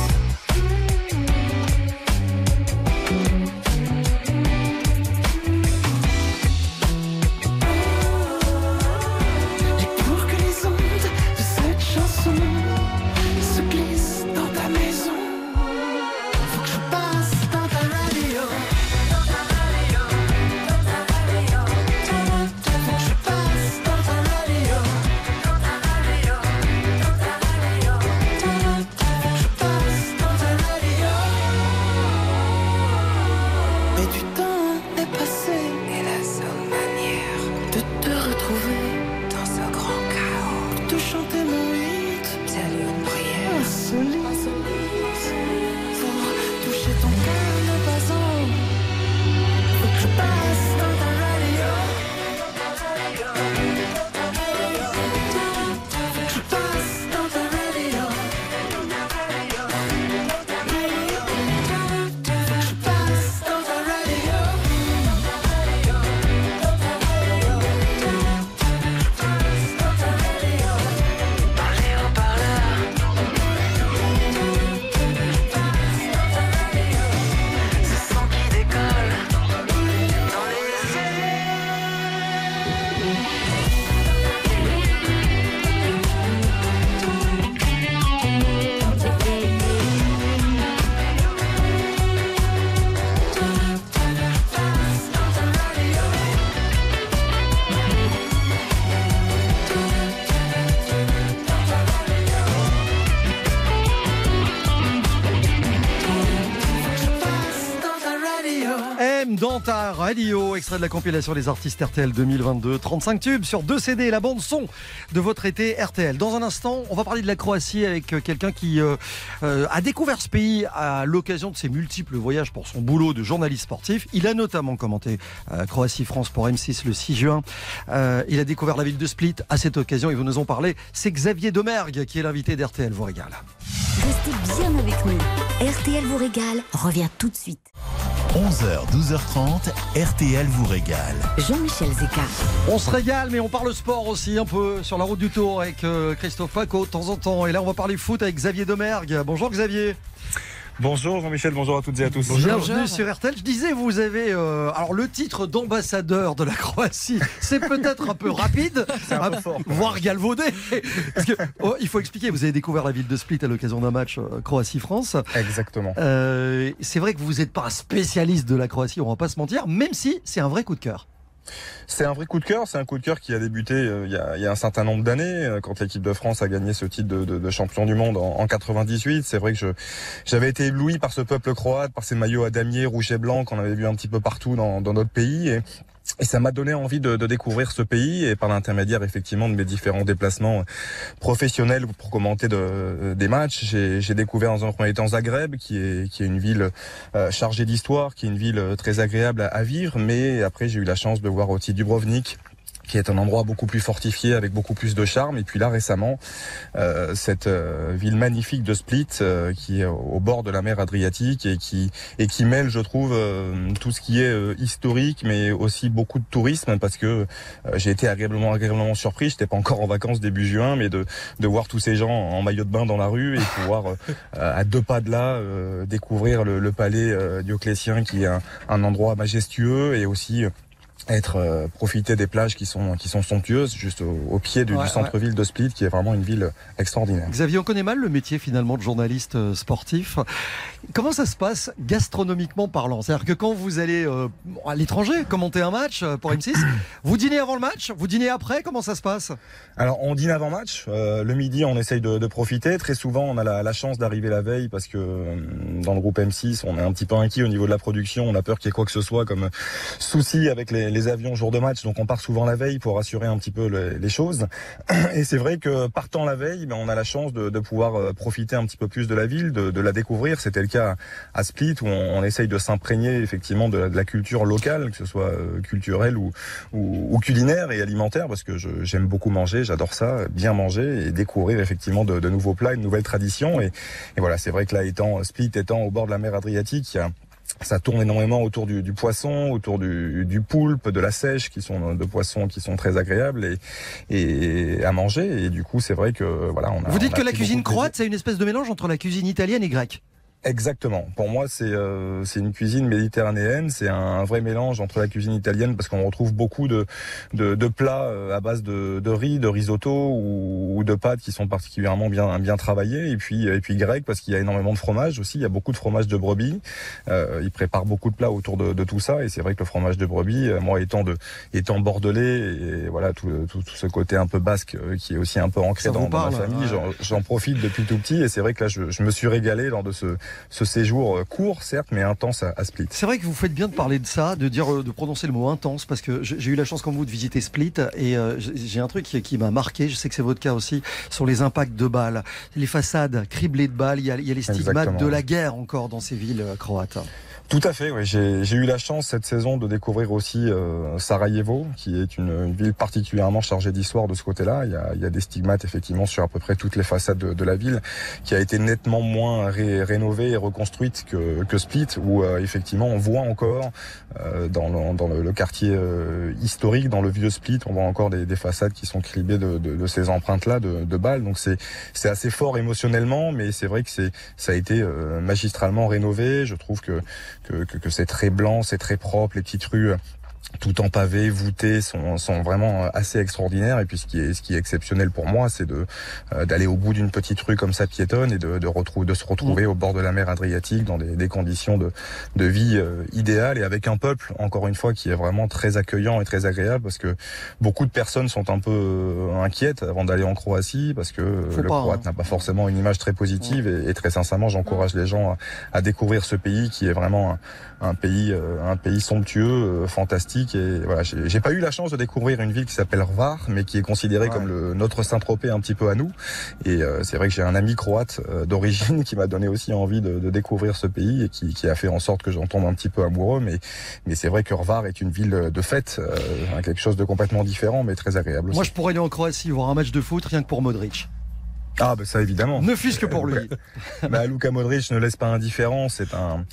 Radio, extrait de la compilation des artistes RTL 2022. 35 tubes sur deux CD, la bande son de votre été RTL. Dans un instant, on va parler de la Croatie avec euh, quelqu'un qui euh, euh, a découvert ce pays à l'occasion de ses multiples voyages pour son boulot de journaliste sportif. Il a notamment commenté Croatie-France pour M6 le 6 juin. Il a découvert la ville de Split à cette occasion et vous nous en parlez. C'est Xavier Domergue qui est l'invité d'RTL vous régale. Restez bien avec nous. RTL vous régale revient tout de suite. 11h, 12h30, RTL vous régale. Jean-Michel Zeka. On se régale, mais on parle sport aussi un peu sur la route du Tour avec euh, Christophe Paco de temps en temps. Et là, on va parler foot avec Xavier Domergue. Bonjour Xavier. Bonjour Jean-Michel, bonjour à toutes et à tous. Bienvenue sur RTL. Je disais, vous avez euh, alors le titre d'ambassadeur de la Croatie. C'est peut-être un peu rapide, C'est un peu ah, fort. voire galvaudé. Parce que, oh, il faut expliquer, vous avez découvert la ville de Split à l'occasion d'un match euh, Croatie-France. Exactement. Euh, c'est vrai que vous n'êtes pas un spécialiste de la Croatie, on va pas se mentir, même si c'est un vrai coup de cœur. C'est un vrai coup de cœur, c'est un coup de cœur qui a débuté euh, il, y a, un certain nombre d'années, euh, quand l'équipe de France a gagné ce titre de, champion du monde en, en 98. C'est vrai que j'avais été ébloui par ce peuple croate, par ces maillots à damier rouge et blanc qu'on avait vu un petit peu partout dans, dans notre pays. Et ça m'a donné envie de, découvrir ce pays et par l'intermédiaire effectivement de mes différents déplacements professionnels pour commenter de- des matchs, j'ai découvert dans un premier temps Zagreb, qui est, qui est une ville euh, chargée d'histoire, qui est une ville euh, très agréable à, à vivre, mais après j'ai eu la chance de voir aussi Dubrovnik, qui est un endroit beaucoup plus fortifié avec beaucoup plus de charme. Et puis là récemment, euh, cette euh, ville magnifique de Split, euh, qui est au bord de la mer Adriatique et qui et qui mêle, je trouve, euh, tout ce qui est euh, historique, mais aussi beaucoup de tourisme, parce que j'ai été agréablement agréablement surpris. J'étais pas encore en vacances début juin, mais de de voir tous ces gens en maillot de bain dans la rue et pouvoir à deux pas de là découvrir le, le palais dioclétien, qui est un, un endroit majestueux et aussi être euh, profiter des plages qui sont qui sont somptueuses juste au, au pied du, Ouais, du centre-ville de Split qui est vraiment une ville extraordinaire. Xavier, on connaît mal le métier finalement de journaliste euh, sportif. Comment ça se passe gastronomiquement parlant? C'est-à-dire que quand vous allez euh, à l'étranger commenter un match pour M6, vous dînez avant le match, vous dînez après, comment ça se passe? Alors on dîne avant match, euh, le midi on essaye de, de profiter. Très souvent on a la, la chance d'arriver la veille parce que dans le groupe M6 on est un petit peu inquiet au niveau de la production, on a peur qu'il y ait quoi que ce soit comme souci avec les, les avions jour de match, donc on part souvent la veille pour assurer un petit peu le- les choses. Et c'est vrai que partant la veille, ben, on a la chance de, de pouvoir euh, profiter un petit peu plus de la ville, de, de la découvrir. C'était le cas à Split où on, essaye de s'imprégner effectivement de, la- de culture locale, que ce soit euh, culturelle ou, culinaire et alimentaire, parce que j'aime beaucoup manger, j'adore ça, bien manger et découvrir effectivement de, de nouveaux plats, une nouvelle tradition. Et, voilà, c'est vrai que là, étant Split étant au bord de la mer Adriatique, il y a ça tourne énormément autour du, du poisson, autour du, du poulpe, de la sèche, qui sont de poissons qui sont très agréables et, et à manger. Et du coup, c'est vrai que voilà, on a. Vous dites a que la cuisine croate, c'est une espèce de mélange entre la cuisine italienne et grecque. Exactement. Pour moi, c'est euh, c'est une cuisine méditerranéenne. C'est un, un vrai mélange entre la cuisine italienne parce qu'on retrouve beaucoup de de, de plats euh, à base de, de riz, de risotto ou, ou de pâtes qui sont particulièrement bien bien travaillées. Et puis et puis grec parce qu'il y a énormément de fromage aussi. Il y a beaucoup de fromage de brebis. Euh, ils préparent beaucoup de plats autour de, de tout ça. Et c'est vrai que le fromage de brebis, euh, moi étant de étant bordelais et voilà tout, tout, tout ce côté un peu basque euh, qui est aussi un peu ancré dans, dans ma famille, ouais. j'en- j'en profite depuis tout petit. Et c'est vrai que là, je, je me suis régalé lors de ce ce séjour euh, court, certes, mais intense à, à Split. C'est vrai que vous faites bien de parler de ça, de dire, euh, de prononcer le mot intense, parce que j'ai eu la chance comme vous de visiter Split et euh, j'ai un truc qui, qui m'a marqué. Je sais que c'est votre cas aussi sur les impacts de balles, les façades criblées de balles. Il y a, il y a les stigmates Exactement. de la guerre encore dans ces villes croates. Tout à fait, oui. J'ai eu la chance cette saison de découvrir aussi euh, Sarajevo, qui est une, une ville particulièrement chargée d'histoire de ce côté-là. Il y, a, il y a des stigmates effectivement sur à peu près toutes les façades de, de la ville, qui a été nettement moins ré- rénovée et reconstruite que, que Split, où euh, effectivement on voit encore euh, dans, le, dans le, le quartier euh, historique, dans le vieux Split, on voit encore des, des façades qui sont criblées de, de, de ces empreintes-là de, balles. Donc c'est c'est assez fort émotionnellement, mais c'est vrai que c'est ça a été euh, magistralement rénové. Je trouve que que, que, c'est très blanc, c'est très propre, les petites rues. Euh, Tout en pavé, voûtées, sont, sont vraiment assez extraordinaires. Et puis ce qui est, ce qui est exceptionnel pour moi, c'est de euh, d'aller au bout d'une petite rue comme ça piétonne et de, de, retrouver, de se retrouver au bord de la mer Adriatique dans des, des conditions de, de vie euh, idéales et avec un peuple, encore une fois, qui est vraiment très accueillant et très agréable parce que beaucoup de personnes sont un peu euh, inquiètes avant d'aller en Croatie parce que euh, le pas, Croate hein. n'a pas forcément une image très positive et, et très sincèrement, j'encourage les gens à, à découvrir ce pays qui est vraiment un, un pays, euh, un pays somptueux, euh, Et voilà, j'ai pas eu la chance de découvrir une ville qui s'appelle Rvar, mais qui est considérée Ouais. comme le, notre Saint-Tropez un petit peu à nous. Et euh, c'est vrai que j'ai un ami croate euh, d'origine qui m'a donné aussi envie de, de découvrir ce pays et qui, qui a fait en sorte que j'en tombe un petit peu amoureux. Mais, mais c'est vrai que Rvar est une ville de fête, euh, quelque chose de complètement différent, mais très agréable aussi. Moi, je pourrais aller en Croatie voir un match de foot rien que pour Modric. Ah, bah ça évidemment. Ne fût-ce que pour lui. bah, Luka Modric ne laisse pas indifférent. C'est un,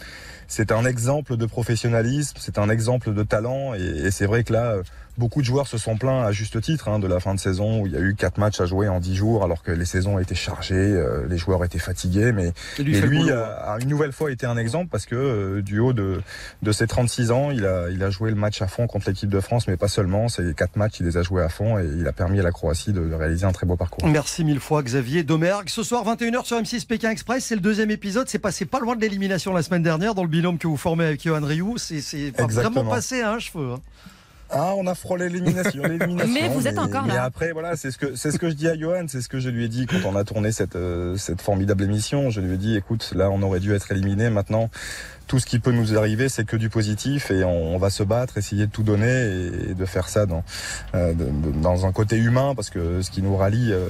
c'est un exemple de professionnalisme, c'est un exemple de talent. Et, c'est vrai que là, beaucoup de joueurs se sont plaints à juste titre hein, de la fin de saison où il y a eu quatre matchs à jouer en dix jours alors que les saisons étaient chargées, euh, les joueurs étaient fatigués. Mais, lui, mais boulot. a, a une nouvelle fois été un exemple parce que euh, du haut de, de ses 36 ans, il a, il a joué le match à fond contre l'équipe de France, mais pas seulement. Ces quatre matchs, il les a joués à fond et il a permis à la Croatie de, de réaliser un très beau parcours. Merci mille fois Xavier Domergue. Ce soir 21h sur M6 Pékin Express, c'est le deuxième épisode. C'est passé pas loin de l'élimination la semaine dernière dans le binôme que vous formez avec Johan Rioux. C'est vraiment passé à un cheveu. hein. Ah, on a frôlé l'élimination, l'élimination. Mais vous êtes encore mais là. après, voilà, c'est ce que c'est ce que je dis à Johan, c'est ce que je lui ai dit quand on a tourné cette euh, cette formidable émission. Je lui ai dit, écoute, là, on aurait dû être éliminé. Maintenant, tout ce qui peut nous arriver, c'est que du positif et on, on va se battre, essayer de tout donner et, de faire ça dans euh, de- de- dans un côté humain, parce que ce qui nous rallie euh,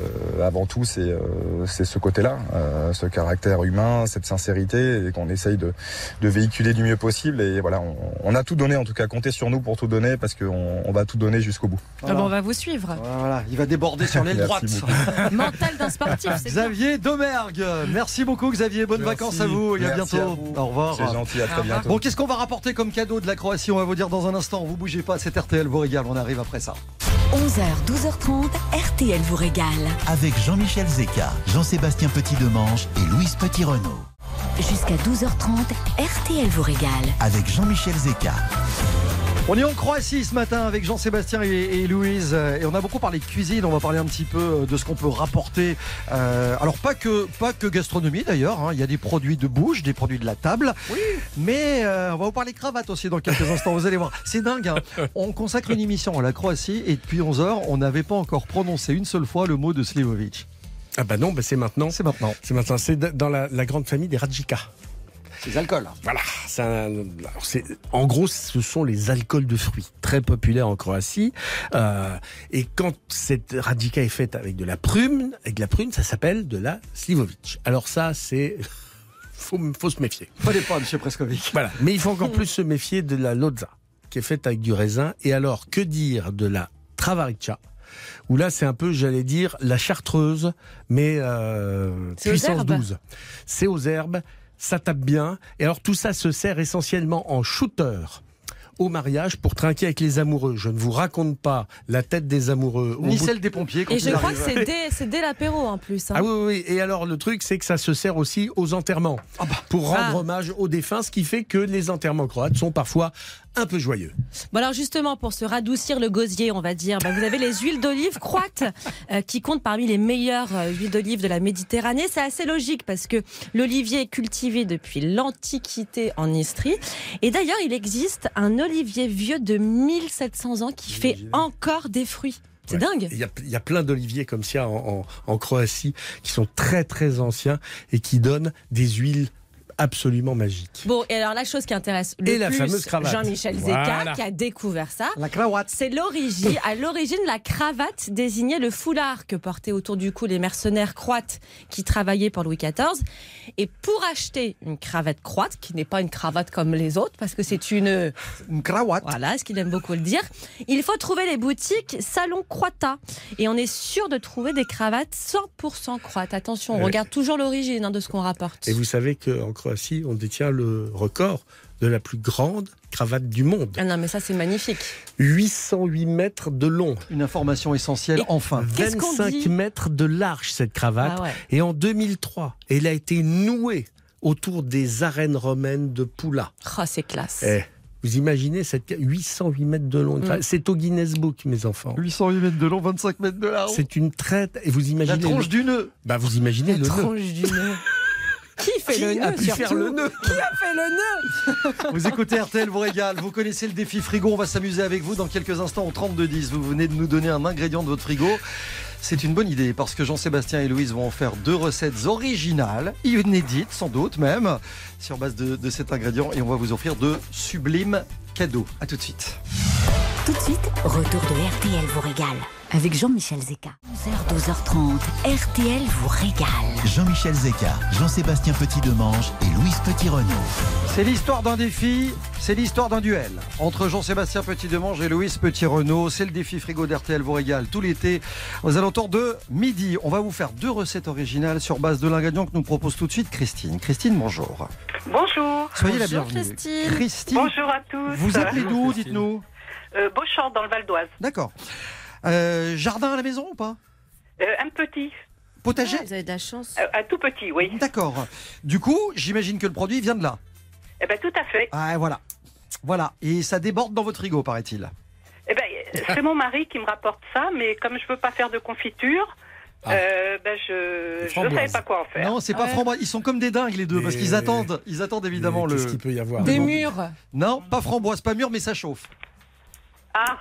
avant tout, c'est euh, c'est ce côté-là, euh, ce caractère humain, cette sincérité et qu'on essaye de de véhiculer du mieux possible. Et voilà, on, on a tout donné, en tout cas, comptez sur nous pour tout donner, parce qu'on on va tout donner jusqu'au bout. Ah bon, on va vous suivre. Voilà, il va déborder sur l'aile droite. Mental d'un sportif. Xavier Domergue, merci beaucoup Xavier, bonnes Merci. vacances à vous et à Merci bientôt. à vous. Au revoir. C'est gentil, à très bientôt. Bon, qu'est-ce qu'on va rapporter comme cadeau de la Croatie On va vous dire dans un instant. Vous bougez pas, c'est RTL vous régale. On arrive après ça. 11h, 12h30, RTL vous régale. Avec Jean-Michel Zeka, Jean-Sébastien Petit-Demange et Louise Petit-Renault. Jusqu'à 12h30, RTL vous régale. Avec Jean-Michel Zeka. On est en Croatie ce matin avec Jean-Sébastien et, et Louise et on a beaucoup parlé de cuisine. On va parler un petit peu euh, de ce qu'on peut rapporter. Euh, alors pas que pas que gastronomie d'ailleurs. hein. Il y a des produits de bouche, des produits de la table. Mais euh, on va vous parler cravate aussi dans quelques instants. Vous allez voir, c'est dingue. hein. On consacre une émission à la Croatie et depuis 11 h on n'avait pas encore prononcé une seule fois le mot de Slivovic. Ah bah non, bah c'est maintenant. C'est maintenant. C'est maintenant. C'est dans la, la grande famille des Radjika. Ces alcools. Voilà. c'est un- alors, c'est- en gros, ce sont les alcools de fruits, très populaires en Croatie. Euh, et quand cette radica est faite avec de la prune, avec de la prune, ça s'appelle de la slivovic. Alors ça, c'est faut, faut se méfier. Pas, monsieur Preskovic. Voilà. Mais il faut encore plus se méfier de la lozza, qui est faite avec du raisin. Et alors, que dire de la travarica où là, c'est un peu, j'allais dire, la chartreuse, mais euh, puissance herbes. 12. C'est aux herbes, ça tape bien. Et alors, tout ça se sert essentiellement en shooter au mariage pour trinquer avec les amoureux. Je ne vous raconte pas la tête des amoureux. Ni bout celle des pompiers quand Et je crois que c'est dès, l'apéro en plus. hein. Ah oui, oui, oui. Et alors, le truc, c'est que ça se sert aussi aux enterrements. Pour rendre Ah. hommage aux défunts, ce qui fait que les enterrements croates sont parfois un peu joyeux. Bon alors justement, pour se radoucir le gosier, on va dire, bah, vous avez les huiles d'olive croates euh, qui comptent parmi les meilleures euh, huiles d'olive de la Méditerranée. C'est assez logique parce que l'olivier est cultivé depuis l'Antiquité en Istrie. Et d'ailleurs, il existe un olivier vieux de 1700 ans qui fait encore des fruits. C'est Ouais. dingue. Il y, a, il y a plein d'oliviers comme ça en, en- en Croatie qui sont très très anciens et qui donnent des huiles absolument magiques. Bon, et alors la chose qui intéresse le Et la plus fameuse cravate. Jean-Michel Zeka Voilà. qui a découvert ça, La cravate. c'est l'origine. À l'origine, la cravate désignait le foulard que portaient autour du cou les mercenaires croates qui travaillaient pour Louis XIV. Et pour acheter une cravate croate, qui n'est pas une cravate comme les autres, parce que c'est une, Une cravate. voilà, ce qu'il aime beaucoup le dire, il faut trouver les boutiques Salon Croata. Et on est sûr de trouver des cravates 100% croates. Attention, on Ouais. regarde toujours l'origine hein, de ce qu'on rapporte. Et vous savez qu'en Croatie, on détient le record de la plus grande cravate du monde. Ah non, mais ça c'est magnifique. 808 mètres de long, Une information essentielle, Et- enfin. Qu'est-ce qu'on 25 dit mètres de large cette cravate. Ah ouais. Et en 2003, elle a été nouée autour des arènes romaines de Pula. Oh, c'est classe. Eh, vous imaginez cette 808 mètres de long. Mm. C'est au Guinness Book, mes enfants. 808 mètres de long, 25 mètres de large. C'est une traite. Et vous La imaginez tronche le... du nœud. Bah, vous imaginez La le nœud. tronche du nœud. Qui fait Qui le nœud a pu surtout faire le nœud Qui a fait le nœud Vous écoutez RTL vous régale. Vous connaissez le défi frigo. On va s'amuser avec vous dans quelques instants au 32-10. Vous venez de nous donner un ingrédient de votre frigo. C'est une bonne idée parce que Jean-Sébastien et Louise vont en faire deux recettes originales, inédites sans doute même, sur base de, de cet ingrédient. Et on va vous offrir de sublimes cadeaux. À tout de suite. Tout de suite, retour de RTL vous régale avec Jean-Michel Zeka. 11h, 12h30, RTL vous régale. Jean-Michel Zeka, Jean-Sébastien Petit-Demange et Louise Petit-Renaud. C'est l'histoire d'un défi, c'est l'histoire d'un duel entre Jean-Sébastien Petit-Demange et Louise Petit-Renaud. C'est le défi frigo d'RTL vous régale tout l'été aux alentours de midi. On va vous faire deux recettes originales sur base de l'ingrédient que nous propose tout de suite Christine. Christine, bonjour. Bonjour. Soyez la Bonjour, bienvenue. Christine. Christine, Bonjour à tous. vous appelez d'où, dites-nous? Euh, Beauchamp dans le Val d'Oise. D'accord. Euh, jardin à la maison ou pas? Euh, un petit, Potager? Ah, Vous avez de la chance. euh, un tout petit, oui. D'accord. Du coup, j'imagine que le produit vient de là. Eh ben tout à fait. Ah, voilà. Voilà. Et ça déborde dans votre frigo, paraît-il. Eh ben c'est mon mari qui me rapporte ça, mais comme je veux pas faire de confiture, Ah. euh, ben je je savais pas quoi en faire. Non, c'est pas Ouais. framboise. Ils sont comme des dingues les deux parce qu'ils attendent, ils attendent évidemment Mais le. Qu'est-ce qu'il peut y avoir Des Non. murs. Non, pas framboise, pas mûr, mais ça chauffe. Ah,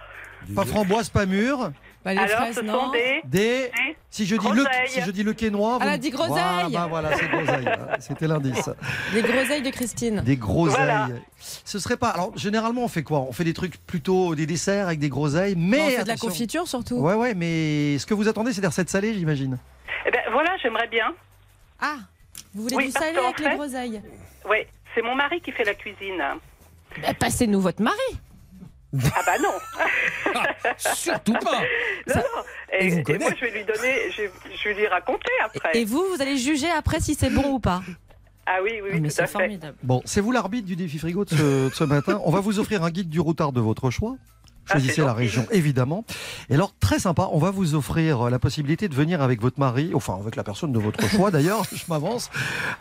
Pas framboise, pas mûr. Bah, les alors fraises, ce non. sont des, Des. des- Si je dis le, Groseilles. si je dis le quénois. Elle vous- a dit groseille. Voilà, bah voilà, c'est groseille. C'était l'indice. Les groseilles de Christine. Des groseilles. Voilà. Ce serait pas. Alors généralement on fait quoi? On fait des trucs plutôt des desserts avec des groseilles, mais on fait de la attention. confiture surtout. Ouais ouais, mais ce que vous attendez c'est des recettes salées, j'imagine. Eh ben voilà, j'aimerais bien. Ah, vous voulez Oui, du salé avec les groseilles Oui, c'est mon mari qui fait la cuisine. Bah, Passez-nous votre mari. Ah bah non. Surtout pas non, non. Et, vous et connaît. moi je vais lui donner, je, je vais lui raconter après. Et vous, vous allez juger après si c'est bon ou pas. Ah oui, oui, Ah, mais c'est formidable. Bon, c'est vous l'arbitre du défi frigo de ce, de ce matin. On va vous offrir un guide du routard de votre choix. Ah, Choisissez la région, évidemment. Et alors, très sympa, on va vous offrir la possibilité de venir avec votre mari, enfin avec la personne de votre choix d'ailleurs, je m'avance,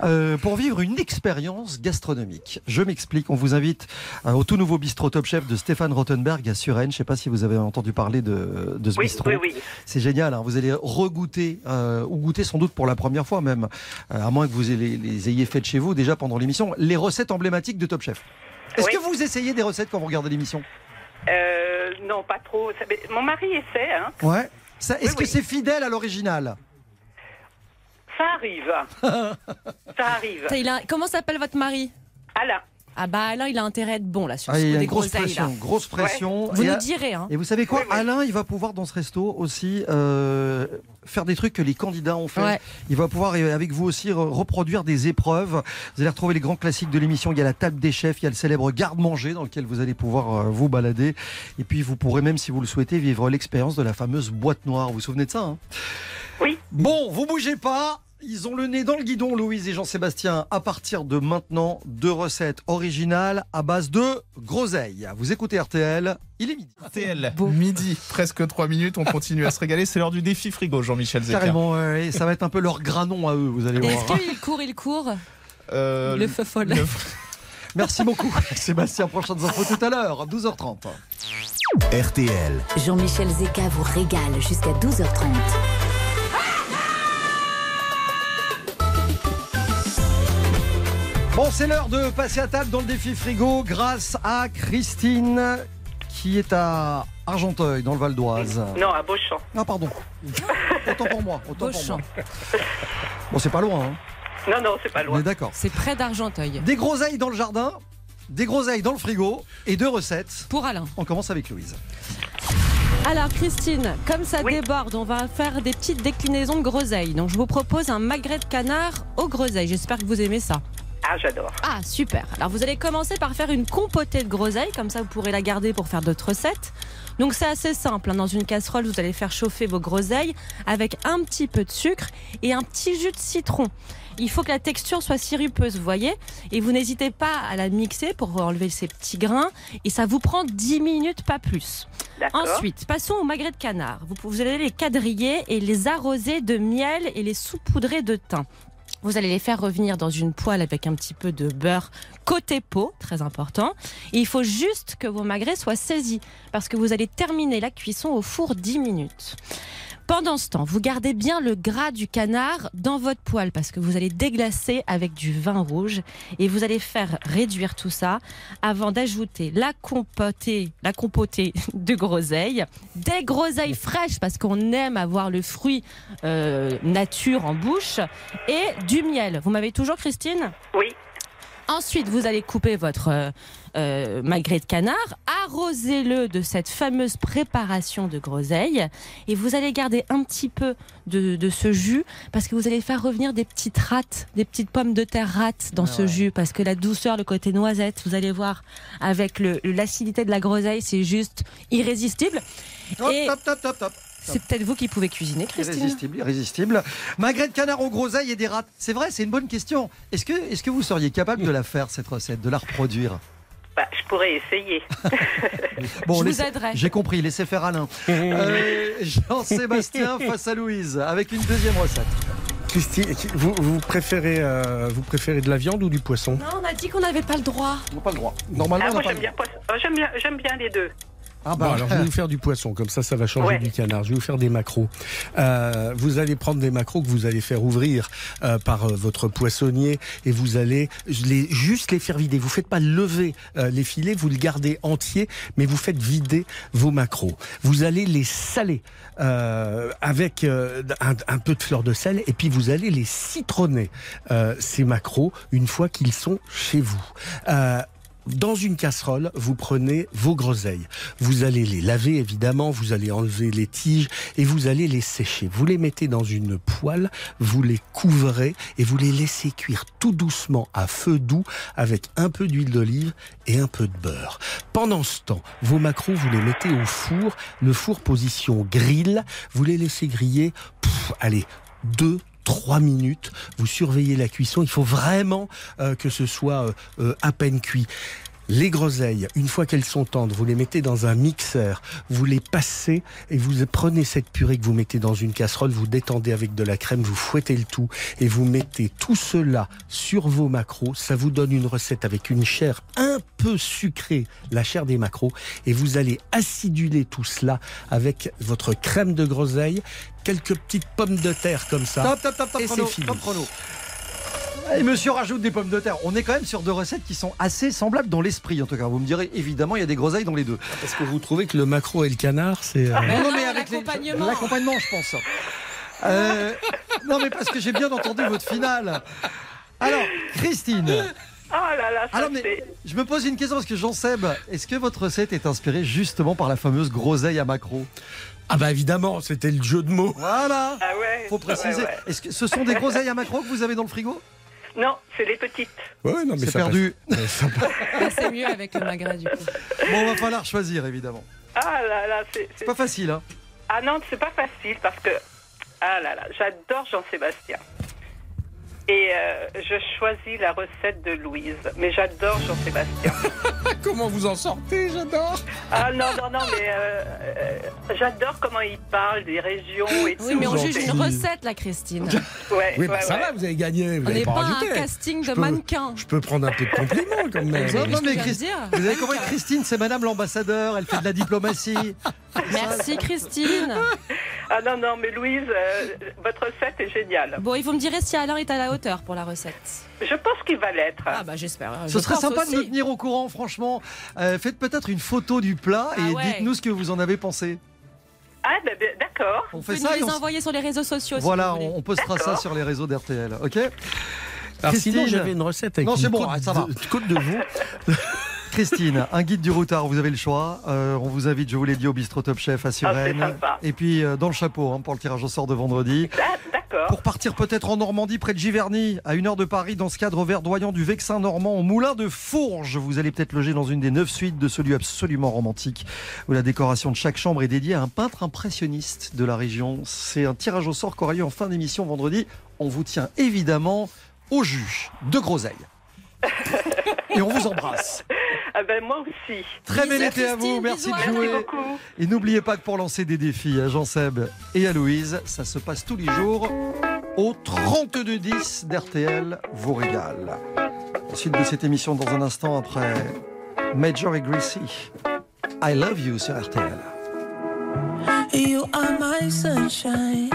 euh, pour vivre une expérience gastronomique. Je m'explique, on vous invite euh, au tout nouveau bistrot Top Chef de Stéphane Rottenberg à Suresnes. Je ne sais pas si vous avez entendu parler de, de ce Oui, bistrot. oui, oui. C'est génial, hein. vous allez regoûter, euh, ou goûter sans doute pour la première fois même, euh, à moins que vous les, les ayez faites chez vous déjà pendant l'émission, les recettes emblématiques de Top Chef. Est-ce Oui. que vous essayez des recettes quand vous regardez l'émission? Euh, non, pas trop. Ça- mais Mon mari essaie, hein. Ouais. Ça, Est-ce Oui, que oui. c'est fidèle à l'original Ça arrive. ça arrive. Ça, il a- Comment s'appelle votre mari? Alain. Ah bah Alain, il a intérêt à être bon là sur Ah, ce il y coup a des une grosse pression, grosse pression. Vous Et nous direz. Hein. Et vous savez quoi Oui, oui. Alain, il va pouvoir dans ce resto aussi euh, faire des trucs que les candidats ont fait. Ouais. Il va pouvoir, euh, avec vous aussi, re- reproduire des épreuves. Vous allez retrouver les grands classiques de l'émission. Il y a la table des chefs, il y a le célèbre garde-manger dans lequel vous allez pouvoir euh, vous balader. Et puis, vous pourrez même, si vous le souhaitez, vivre l'expérience de la fameuse boîte noire. Vous vous souvenez de ça hein? Oui. Bon, vous bougez pas. Ils ont le nez dans le guidon, Louise et Jean-Sébastien. À partir de maintenant, deux recettes originales à base de groseilles. Vous écoutez RTL, il est midi. RTL, midi, presque 3 minutes, on continue à se régaler. C'est l'heure du défi frigo, Jean-Michel Zeka. Carrément, ouais, et ça va être un peu leur granon à eux, vous allez Et voir. Est-ce qu'il court, il court Euh, Le feu folle. le- Merci beaucoup, Sébastien. Prochaines infos tout à l'heure, 12h30. RTL. Jean-Michel Zeka vous régale jusqu'à 12h30. Bon, c'est l'heure de passer à table dans le défi frigo grâce à Christine qui est à Argenteuil, dans le Val d'Oise. Non, à Beauchamp. Ah, pardon. Autant pour moi. Autant pour Beauchamp. moi. Bon, c'est pas loin. Hein. Non, non, c'est pas On loin. est d'accord. C'est près d'Argenteuil. Des groseilles dans le jardin, des groseilles dans le frigo et deux recettes. Pour Alain. On commence avec Louise. Alors Christine, comme ça Oui. déborde, on va faire des petites déclinaisons de groseilles. Donc je vous propose un magret de canard aux groseilles. J'espère que vous aimez ça. Ah, j'adore. Ah super. Alors vous allez commencer par faire une compotée de groseilles, comme ça vous pourrez la garder pour faire d'autres recettes. Donc c'est assez simple. hein. Dans une casserole, vous allez faire chauffer vos groseilles avec un petit peu de sucre et un petit jus de citron. Il faut que la texture soit sirupeuse, vous voyez. Et vous n'hésitez pas à la mixer pour enlever ces petits grains. Et ça vous prend 10 minutes, pas plus. D'accord. Ensuite, passons au magret de canard. Vous, vous allez les quadriller et les arroser de miel et les saupoudrer de thym. Vous allez les faire revenir dans une poêle avec un petit peu de beurre côté peau, très important. Il faut juste que vos magrets soient saisis parce que vous allez terminer la cuisson au four 10 minutes. Pendant ce temps, vous gardez bien le gras du canard dans votre poêle parce que vous allez déglacer avec du vin rouge et vous allez faire réduire tout ça avant d'ajouter la compotée, la compotée de groseilles, des groseilles fraîches parce qu'on aime avoir le fruit euh, nature en bouche et du miel. Vous m'avez toujours Christine? Oui. Ensuite, vous allez couper votre euh, euh, magret de canard, arrosez-le de cette fameuse préparation de groseilles et vous allez garder un petit peu de, de ce jus parce que vous allez faire revenir des petites rates, des petites pommes de terre rates dans Ah ce ouais. jus parce que la douceur, le côté noisette, vous allez voir avec l'acidité de la groseille, c'est juste irrésistible. Et top, top, top, top. C'est peut-être vous qui pouvez cuisiner, Christine. Irrésistible, irrésistible. Magret de canard aux groseilles et des rats. C'est vrai, c'est une bonne question. Est-ce que, est que vous seriez capable de la faire, cette recette, de la reproduire? Bah, je pourrais essayer. Bon, Je vous laissez- aiderai. J'ai compris, laissez faire Alain. Euh, Jean-Sébastien face à Louise, avec une deuxième recette. Christine, vous, vous préférez, euh, vous préférez de la viande ou du poisson? Non, on a dit qu'on n'avait pas le droit. On n'a pas le droit. Normalement, Ah, on moi, n'a pas j'aime le bien, droit. poisson- euh, j'aime bien, j'aime bien les deux. Ah Bon, bah, alors je vais vous faire du poisson, comme ça, ça va changer Ouais. du canard. Je vais vous faire des macros. Euh, vous allez prendre des macros que vous allez faire ouvrir euh, par euh, votre poissonnier et vous allez les, juste les faire vider. Vous faites pas lever euh, les filets, vous le gardez entier, mais vous faites vider vos macros. Vous allez les saler euh, avec euh, un, un peu de fleur de sel et puis vous allez les citronner euh, ces macros une fois qu'ils sont chez vous. Dans une casserole, vous prenez vos groseilles. Vous allez les laver évidemment, vous allez enlever les tiges et vous allez les sécher. Vous les mettez dans une poêle, vous les couvrez et vous les laissez cuire tout doucement à feu doux avec un peu d'huile d'olive et un peu de beurre. Pendant ce temps, vos macros, vous les mettez au four, le four position grill, vous les laissez griller, pff, allez, deux 3 minutes, vous surveillez la cuisson, il faut vraiment euh, que ce soit euh, euh, à peine cuit. Les groseilles, une fois qu'elles sont tendres, vous les mettez dans un mixeur, vous les passez et vous prenez cette purée que vous mettez dans une casserole, vous détendez avec de la crème, vous fouettez le tout et vous mettez tout cela sur vos macros. Ça vous donne une recette avec une chair un peu sucrée, la chair des macros, et vous allez aciduler tout cela avec votre crème de groseille, quelques petites pommes de terre comme ça. Top, top, top, top Et c'est fini. top chrono. Et monsieur rajoute des pommes de terre. On est quand même sur deux recettes qui sont assez semblables dans l'esprit, en tout cas. Vous me direz, évidemment, il y a des groseilles dans les deux. Parce que vous trouvez que le macro et le canard, c'est... euh, Non, non, mais avec l'accompagnement. l'accompagnement, je pense. Euh, non, mais parce que j'ai bien entendu votre finale. Alors, Christine, Oh là là, ça Alors, mais c'est. je me pose une question parce que Jean-Seb, est-ce que votre recette est inspirée justement par la fameuse groseille à macro? Ah bah évidemment, c'était le jeu de mots. Voilà Ah ouais. Faut préciser. ouais, ouais. Est-ce que ce sont des groseilles à macro que vous avez dans le frigo? Non, c'est les petites. Ouais, non, mais C'est perdu. Ah, C'est mieux avec le magret du coup. Bon, va falloir choisir évidemment. Ah là là, c'est. C'est pas facile, hein Ah non, c'est pas facile parce que. Ah là là, j'adore Jean-Sébastien. Et euh, je choisis la recette de Louise. Mais j'adore Jean-Sébastien. Comment vous en sortez J'adore. Ah non, non, non, mais euh, euh, j'adore comment il parle des régions et tout. Oui, mais on juge une recette là, Christine. Ouais, Oui, bah, ouais, ça ouais. va, vous avez gagné. Vous On n'avez n'est pas un casting de Je peux- mannequin. Je peux prendre un peu de compliments quand même. Non, non, mais Christ- dire. Vous avez compris, Christine, c'est Madame l'ambassadeur, elle fait de la diplomatie. Merci Christine. Ah non, non, mais Louise, euh, votre recette est géniale. Bon, et vous me direz si Alain est à la hauteur pour la recette. Je pense qu'il va l'être. Ah bah j'espère. Ce Je serait sympa de nous tenir au courant, franchement. Euh, faites peut-être une photo du plat et Ah ouais. dites-nous ce que vous en avez pensé. Ah, ben, ben, d'accord. On Vous fait pouvez ça nous et les on envoyer sur les réseaux sociaux. si Voilà, vous on, on postera ça sur les réseaux d'RTL, ok Alors sinon, Christine. j'avais une recette avec Non, une c'est bon, côte, ah, ça va. de, côte de veau. Christine, un guide du routard, vous avez le choix. Euh, on vous invite, je vous l'ai dit, au bistrot Top Chef à Suresnes. Ah, sympa. et puis euh, dans le chapeau hein, pour le tirage au sort de vendredi. D'accord. Pour partir peut-être en Normandie, près de Giverny, à une heure de Paris, dans ce cadre verdoyant du Vexin normand, au Moulin de Fourges. Vous allez peut-être loger dans une des neuf suites de ce lieu absolument romantique, où la décoration de chaque chambre est dédiée à un peintre impressionniste de la région. C'est un tirage au sort qui aura lieu en fin d'émission vendredi. On vous tient évidemment au jus de groseille. Et on vous embrasse. Ah ben, moi aussi. Très bel été à vous, merci bisous de à Merci jouer. beaucoup. Et n'oubliez pas que pour lancer des défis à Jean-Seb et à Louise, ça se passe tous les jours au 3210 d'RTL vous régale. La suite de cette émission dans un instant après Major et Greasy. I love you sur RTL. You are my sunshine.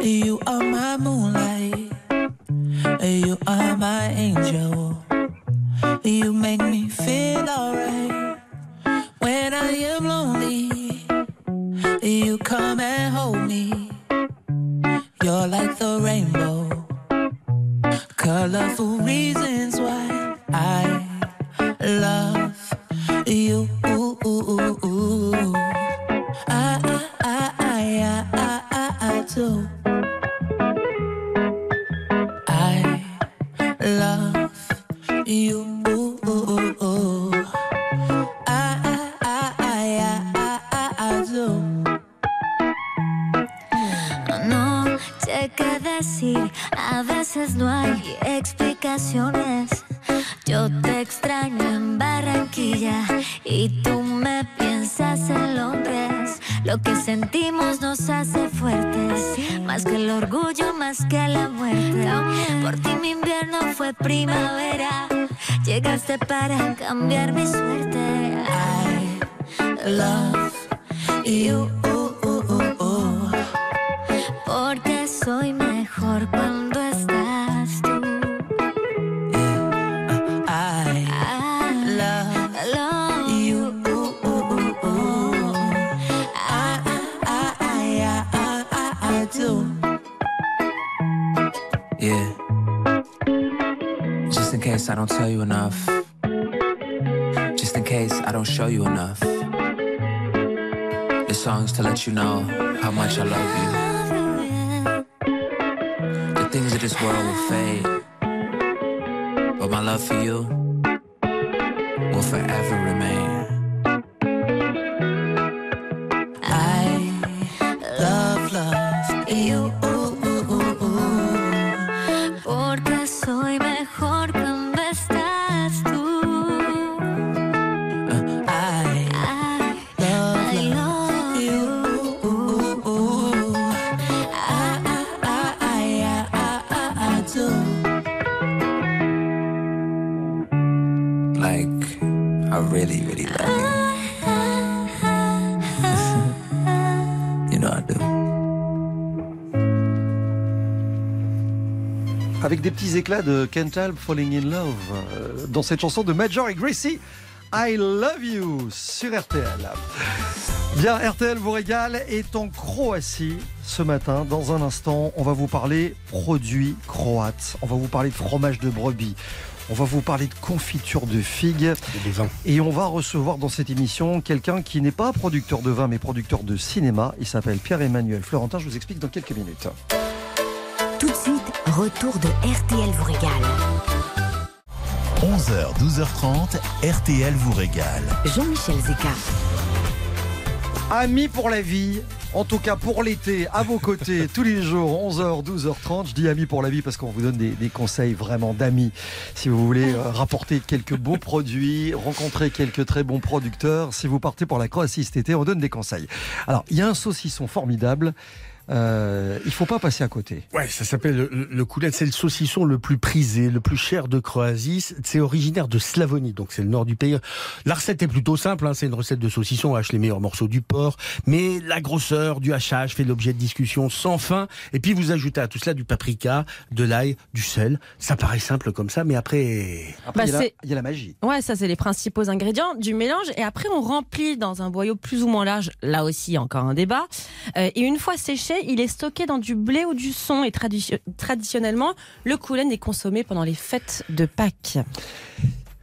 You are my moonlight. You are my angel. You make me feel alright. When I am lonely, you come and hold me. You're like the rainbow. Colorful reasons why I love you. I, I, I, I, I, I, I do. A veces no hay explicaciones. Yo te extraño en Barranquilla y tú me piensas en Londres. Lo que sentimos nos hace fuertes, más que el orgullo, más que la muerte. Por ti mi invierno fue primavera, llegaste para cambiar mi suerte. I love you. Porque soy mejor cuando case I don't tell you enough. Just in case I don't show you enough. This song's to let you know how much I love you. The things of this world will fade. But my love for you Éclats de Can't Help Falling in Love euh, dans cette chanson de Major et Gracie. I Love You sur RTL. Bien, RTL vous régale est en Croatie ce matin. Dans un instant, on va vous parler produits croates. On va vous parler de fromage de brebis. On va vous parler de confiture de figues. Et on va recevoir dans cette émission quelqu'un qui n'est pas producteur de vin mais producteur de cinéma. Il s'appelle Pierre-Emmanuel Florentin. Je vous explique dans quelques minutes. Retour de RTL vous régale. 11h, 12h30, RTL vous régale. Jean-Michel Zeka. Amis pour la vie, en tout cas pour l'été, à vos côtés, tous les jours, 11h, 12h30. Je dis amis pour la vie parce qu'on vous donne des, des conseils vraiment d'amis. Si vous voulez euh, rapporter quelques beaux produits, rencontrer quelques très bons producteurs, si vous partez pour la Croatie cet été, on donne des conseils. Alors, il y a un saucisson formidable. Euh, il faut pas passer à côté. Ouais, ça s'appelle le, le coulet. C'est le saucisson le plus prisé, le plus cher de Croatie. C'est originaire de Slavonie, donc c'est le nord du pays. La recette est plutôt simple. Hein, c'est une recette de saucisson. On hache les meilleurs morceaux du porc, mais la grosseur du hachage fait l'objet de discussions sans fin. Et puis vous ajoutez à tout cela du paprika, de l'ail, du sel. Ça paraît simple comme ça, mais après, Après, Bah, il, y a la, c'est- il y a la magie. Ouais, ça c'est les principaux ingrédients du mélange. Et après, on remplit dans un boyau plus ou moins large. Là aussi, encore un débat. Euh, et une fois séché, il est stocké dans du blé ou du son. Et traditio- traditionnellement, le coulen est consommé pendant les fêtes de Pâques.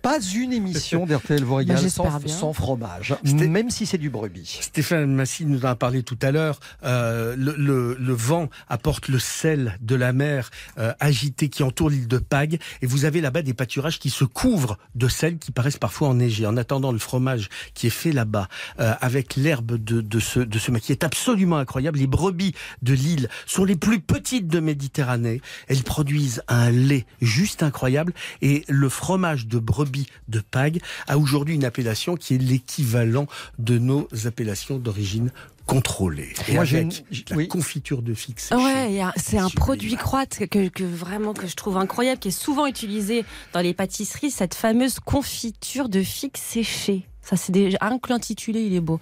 Pas une émission d'RTL vous régale Bah, sans, fromage, même si c'est du brebis. Stéphane Massy nous en a parlé tout à l'heure. Euh, le, le- le vent apporte le sel de la mer euh, agité qui entoure l'île de Pâques. Et vous avez là-bas des pâturages qui se couvrent de sel qui paraissent parfois enneigés. En attendant, le fromage qui est fait là-bas euh, avec l'herbe de, de, ce, de ce maquis est absolument incroyable. Les brebis de l'île sont les plus petites de Méditerranée. Elles produisent un lait juste incroyable. Et le fromage de brebis de Pâques a aujourd'hui une appellation qui est l'équivalent de nos appellations d'origine contrôlée. Et Moi, j'ai avec une- la oui. confiture de fixe. Ouais, c'est un produit croate que, que vraiment que je trouve incroyable, qui est souvent utilisé dans les pâtisseries, cette fameuse confiture de figues séchées. Ça, c'est déjà un que l'intitulé, il est beau.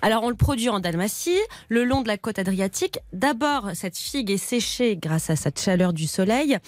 Alors, on le produit en Dalmatie, le long de la côte adriatique. D'abord, cette figue est séchée grâce à cette chaleur du soleil.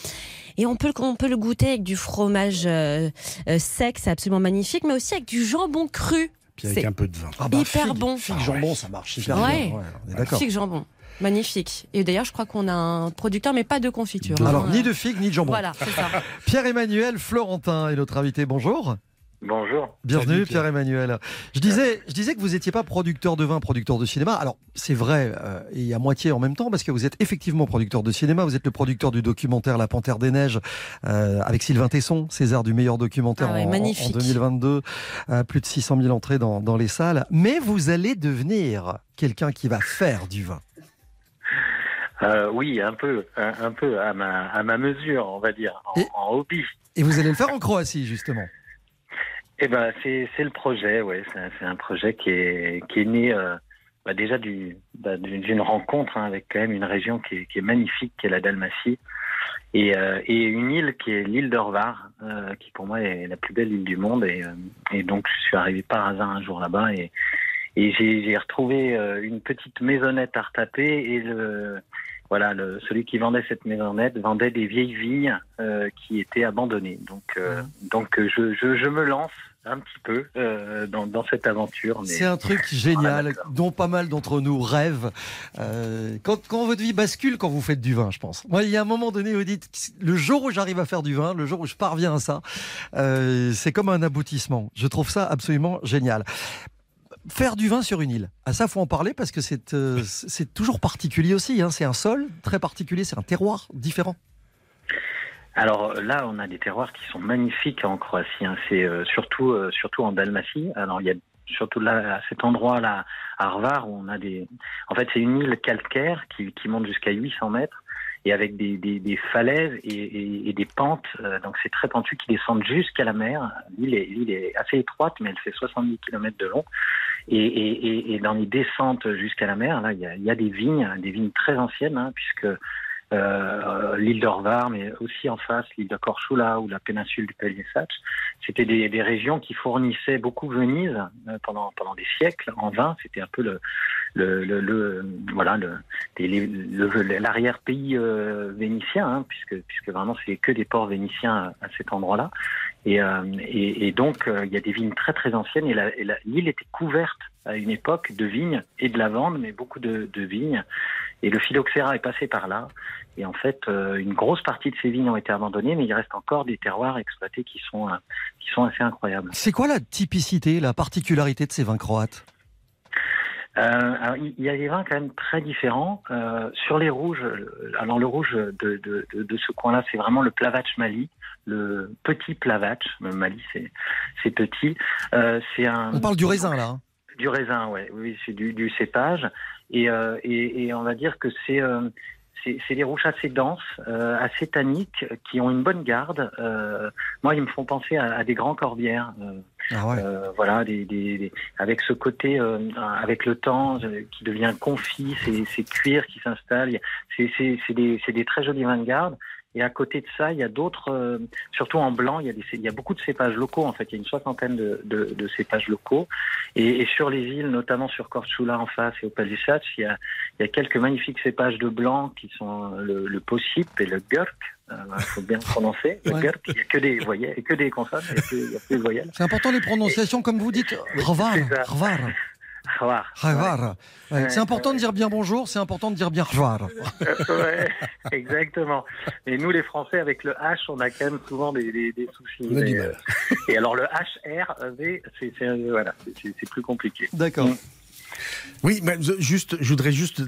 Et on peut, le- on peut le goûter avec du fromage euh, euh, sec, c'est absolument magnifique, mais aussi avec du jambon cru. Puis avec un peu de vin. Ah bah, hyper figue- bon. Figue jambon, ça marche hyper Ouais. bien. Ouais, on est d'accord. Figue jambon. Magnifique. Et d'ailleurs, je crois qu'on a un producteur, mais pas de confiture. Alors, hein. ni de figue, ni de jambon. Voilà, c'est ça. Pierre-Emmanuel Florentin est notre invité. Bonjour. Bonjour. Bienvenue Salut, Pierre. Pierre-Emmanuel. Je disais, je disais que vous n'étiez pas producteur de vin, producteur de cinéma. Alors c'est vrai euh, et à moitié en même temps parce que vous êtes effectivement producteur de cinéma. Vous êtes le producteur du documentaire La Panthère des Neiges euh, avec Sylvain Tesson, César du meilleur documentaire Ah ouais, en- en, magnifique. 2022. Euh, plus de 600 000 entrées dans, dans les salles. Mais vous allez devenir quelqu'un qui va faire du vin. Euh, oui, un peu, un, un peu à ma, à ma mesure, on va dire, en, Et- en hobby. Et vous allez le faire en Croatie justement. Eh ben, c'est c'est le projet, ouais. C'est un- c'est un projet qui est qui est né euh, bah, déjà du bah, d'une d'une rencontre hein, avec quand même une région qui est, qui est magnifique, qui est la Dalmatie, et, euh, et une île qui est l'île d'Orvar, euh, qui pour moi est la plus belle île du monde. Et, euh, et donc je suis arrivé par hasard un jour là-bas et et j'ai retrouvé euh, une petite maisonnette à retaper et le voilà, le, celui qui vendait cette maisonnette vendait des vieilles vignes euh, qui étaient abandonnées. Donc, euh, donc euh, je, je, je me lance un petit peu euh, dans, dans cette aventure. mais- C'est un truc génial dont pas mal d'entre nous rêvent. Euh, quand, quand votre vie bascule, quand vous faites du vin, je pense. Moi, il y a un moment donné vous dites, le jour où j'arrive à faire du vin, le jour où je parviens à ça, euh, c'est comme un aboutissement. Je trouve ça absolument génial. Faire du vin sur une île, à ça faut en parler parce que c'est c'est toujours particulier aussi. hein. C'est un sol très particulier, c'est un terroir différent. Alors là, on a des terroirs qui sont magnifiques en Croatie. hein. C'est euh, surtout euh, surtout en Dalmatie. Alors il y a surtout là à cet endroit-là, à Arvar, où on a des. En fait, c'est une île calcaire qui, qui monte jusqu'à 800 mètres et avec des, des, des falaises et, et- des pentes. euh, donc c'est très pentu qui descendent jusqu'à la mer. L'île est, est assez étroite, mais elle fait 70 km de long. Et, et, dans les descentes jusqu'à la mer, là, il y a, y a des vignes, des vignes très anciennes, hein, puisque euh, l'île d'Orvar, mais aussi en face l'île de Korčula ou la péninsule du Peljesac. C'était des, des régions qui fournissaient beaucoup Venise euh, pendant pendant des siècles en vin. C'était un peu le le, le, le- voilà l'arrière-pays euh, vénitien, hein, puisque puisque vraiment c'est que des ports vénitiens à cet endroit-là. Et, euh, et, et donc, euh, il y a des vignes très très anciennes et l'île était couverte à une époque de vignes et de lavande, mais beaucoup de, de vignes. Et le phylloxéra est passé par là. Et en fait, euh, une grosse partie de ces vignes ont été abandonnées, mais il reste encore des terroirs exploités qui sont, qui sont assez incroyables. C'est quoi la typicité, la particularité de ces vins croates? Alors, il y a des vins quand même très différents. Sur les rouges, alors le rouge de, de, de, de ce coin-là, c'est vraiment le Plavac Mali, le petit Plavac. Mali, c'est petit. Euh, c'est un. On parle du raisin là. hein. Du raisin, ouais. Oui, c'est du, du cépage. Et, euh, et, et on va dire que c'est euh, c'est des rouges assez denses, euh, assez tanniques, qui ont une bonne garde. Euh, moi, ils me font penser à, à des grands corbières. euh, euh, voilà, des, des, des- avec ce côté, avec le temps, qui devient confit, ces, ces cuirs qui s'installent. C'est des, c'est des très jolis vins de garde. Et à côté de ça, il y a d'autres, euh, surtout en blanc, il y, a des, il y a beaucoup de cépages locaux. En fait, il y a une soixantaine de, de, de cépages locaux. Et, et sur les îles, notamment sur Korčula en face et au Palisades, il y a, il y a quelques magnifiques cépages de blanc qui sont le, le Possip et le Gurk. Il faut bien le prononcer. Le Ouais. Gurk, il n'y a que des voyelles, que des consonnes, il n'y a que des voyelles. C'est important les prononciations, comme vous dites. Revar, c'est. Ouais, Ouais, important de dire bien bonjour, c'est important de dire bien ouais, exactement. Et nous, les Français, avec le H, on a quand même souvent des, des, des soucis. Mais, euh, et alors le HR, V, c'est c'est- euh, voilà, c'est- c'est plus compliqué. D'accord. Oui, mais juste, je voudrais juste,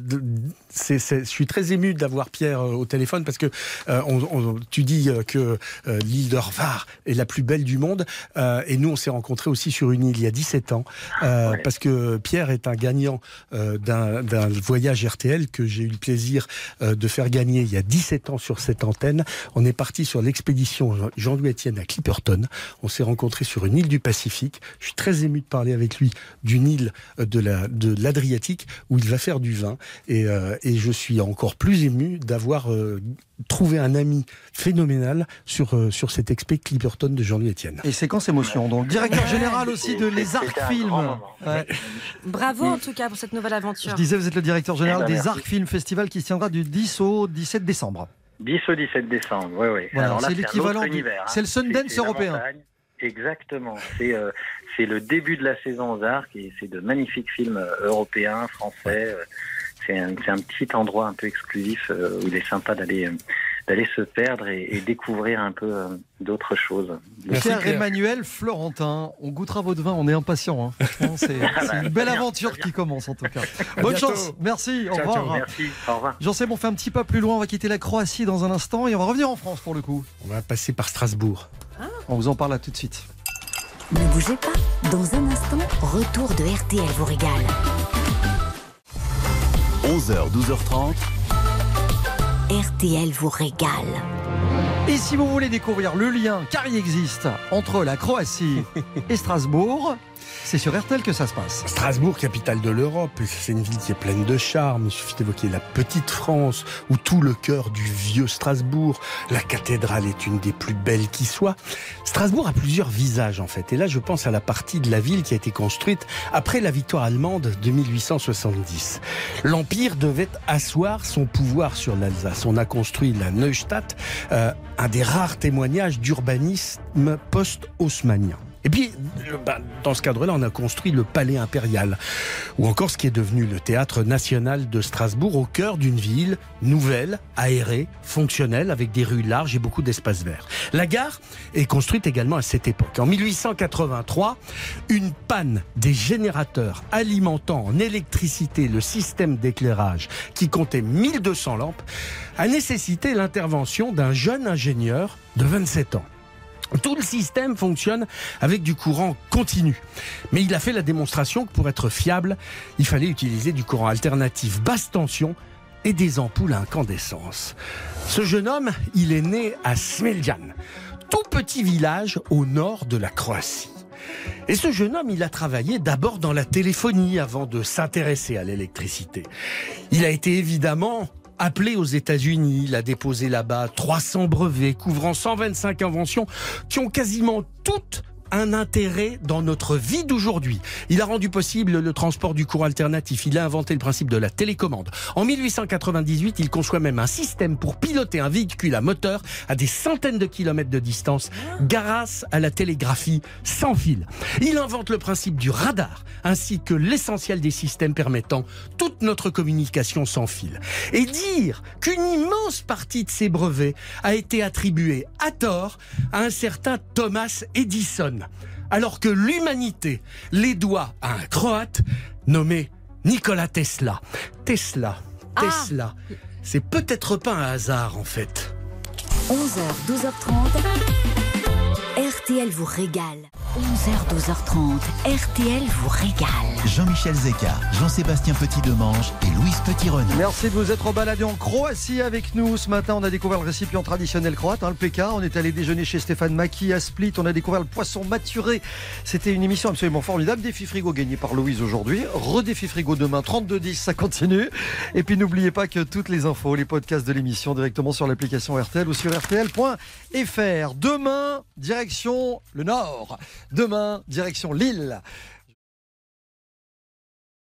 je suis très ému d'avoir Pierre euh, au téléphone parce que euh, on, on- tu dis euh, que euh, l'île de Rvar est la plus belle du monde euh, et nous on s'est rencontrés aussi sur une île il y a 17 ans parce que Pierre est un gagnant d'un, voyage RTL que j'ai eu le plaisir de faire gagner il y a 17 ans sur cette antenne. On est parti sur l'expédition Jean- Jean-Louis Etienne à Clipperton. On s'est rencontrés sur une île du Pacifique. Je suis très ému de parler avec lui d'une île de la de l'Adriatique où il va faire du vin et, euh, et je suis encore plus ému d'avoir euh, trouvé un ami phénoménal sur euh, sur cet expé Clipperton de Jean-Louis Etienne. Et séquence émotion. Donc, directeur général aussi de Les Arcs Films. Ouais. Bravo en tout cas pour cette nouvelle aventure. Je disais, vous êtes le directeur général Eh ben, des. Arcs Films Festival qui se tiendra du 10 au 17 décembre. 10 au 17 décembre, oui, oui. Voilà, c'est l'équivalent hein. c'est le Sundance européen. montagne. Exactement. C'est euh, c'est le début de la saison aux arcs et c'est de magnifiques films euh, européens, français. euh, C'est un, un petit endroit un peu exclusif euh, où il est sympa d'aller d'aller se perdre et, et découvrir un peu euh, d'autres choses. Pierre Emmanuel Florentin, on goûtera votre vin, on est impatient. hein. Franchement, c'est une belle aventure qui commence en tout cas. Bonne chance, merci, au Ciao, revoir. ciao. Merci, au revoir. J'en sais, on fait un petit pas plus loin, on va quitter la Croatie dans un instant et on va revenir en France pour le coup. On va passer par Strasbourg. On vous en parle là tout de suite. Ne bougez pas. Dans un instant, retour de RTL vous régale. 11h, 12h30. RTL vous régale. Et si vous voulez découvrir le lien, car il existe, entre la Croatie et Strasbourg, c'est sur RTL que ça se passe. Strasbourg, capitale de l'Europe, c'est une ville qui est pleine de charme. Il suffit d'évoquer la petite France, où tout le cœur du vieux Strasbourg, la cathédrale est une des plus belles qui soit. Strasbourg a plusieurs visages en fait, et là je pense à la partie de la ville qui a été construite après la victoire allemande de 1870. L'Empire devait asseoir son pouvoir sur l'Alsace. On a construit la Neustadt, euh, un des rares témoignages d'urbanisme post-haussmannien. Et puis, bah, dans ce cadre-là, on a construit le Palais impérial, ou encore ce qui est devenu le Théâtre national de Strasbourg, au cœur d'une ville nouvelle, aérée, fonctionnelle, avec des rues larges et beaucoup d'espaces verts. La gare est construite également à cette époque. En 1883, une panne des générateurs alimentant en électricité le système d'éclairage, qui comptait 1200 lampes, a nécessité l'intervention d'un jeune ingénieur de 27 ans. Tout le système fonctionne avec du courant continu. Mais il a fait la démonstration que pour être fiable, il fallait utiliser du courant alternatif basse tension et des ampoules à incandescence. Ce jeune homme, il est né à Smeljan, tout petit village au nord de la Croatie. Et ce jeune homme, il a travaillé d'abord dans la téléphonie avant de s'intéresser à l'électricité. Il a été évidemment appelé aux États-Unis. Il a déposé là-bas 300 brevets couvrant 125 inventions qui ont quasiment toutes un intérêt dans notre vie d'aujourd'hui. Il a rendu possible le transport du courant alternatif. Il a inventé le principe de la télécommande. En 1898, il conçoit même un système pour piloter un véhicule à moteur à des centaines de kilomètres de distance grâce à la télégraphie sans fil. Il invente le principe du radar ainsi que l'essentiel des systèmes permettant toute notre communication sans fil. Et dire qu'une immense partie de ces brevets a été attribuée à tort à un certain Thomas Edison, alors que l'humanité les doit à un Croate nommé Nikola Tesla. Tesla, Ah. Tesla, c'est peut-être pas un hasard en fait. 11h, 12h30. RTL vous régale. 11h, 12h30. RTL vous régale. Jean-Michel Zeka, Jean-Sébastien Petit-Demange et Louise Petit-Renaud. Merci de vous être baladé en Croatie avec nous. Ce matin, on a découvert le récipient traditionnel croate, hein, le PK. On est allé déjeuner chez Stéphane Maki à Split. On a découvert le poisson maturé. C'était une émission absolument formidable. Défi frigo gagné par Louise aujourd'hui. Redéfi frigo demain, 32-10, ça continue. Et puis n'oubliez pas que toutes les infos, les podcasts de l'émission directement sur l'application RTL ou sur RTL.fr. Demain, le Nord. Demain, direction Lille.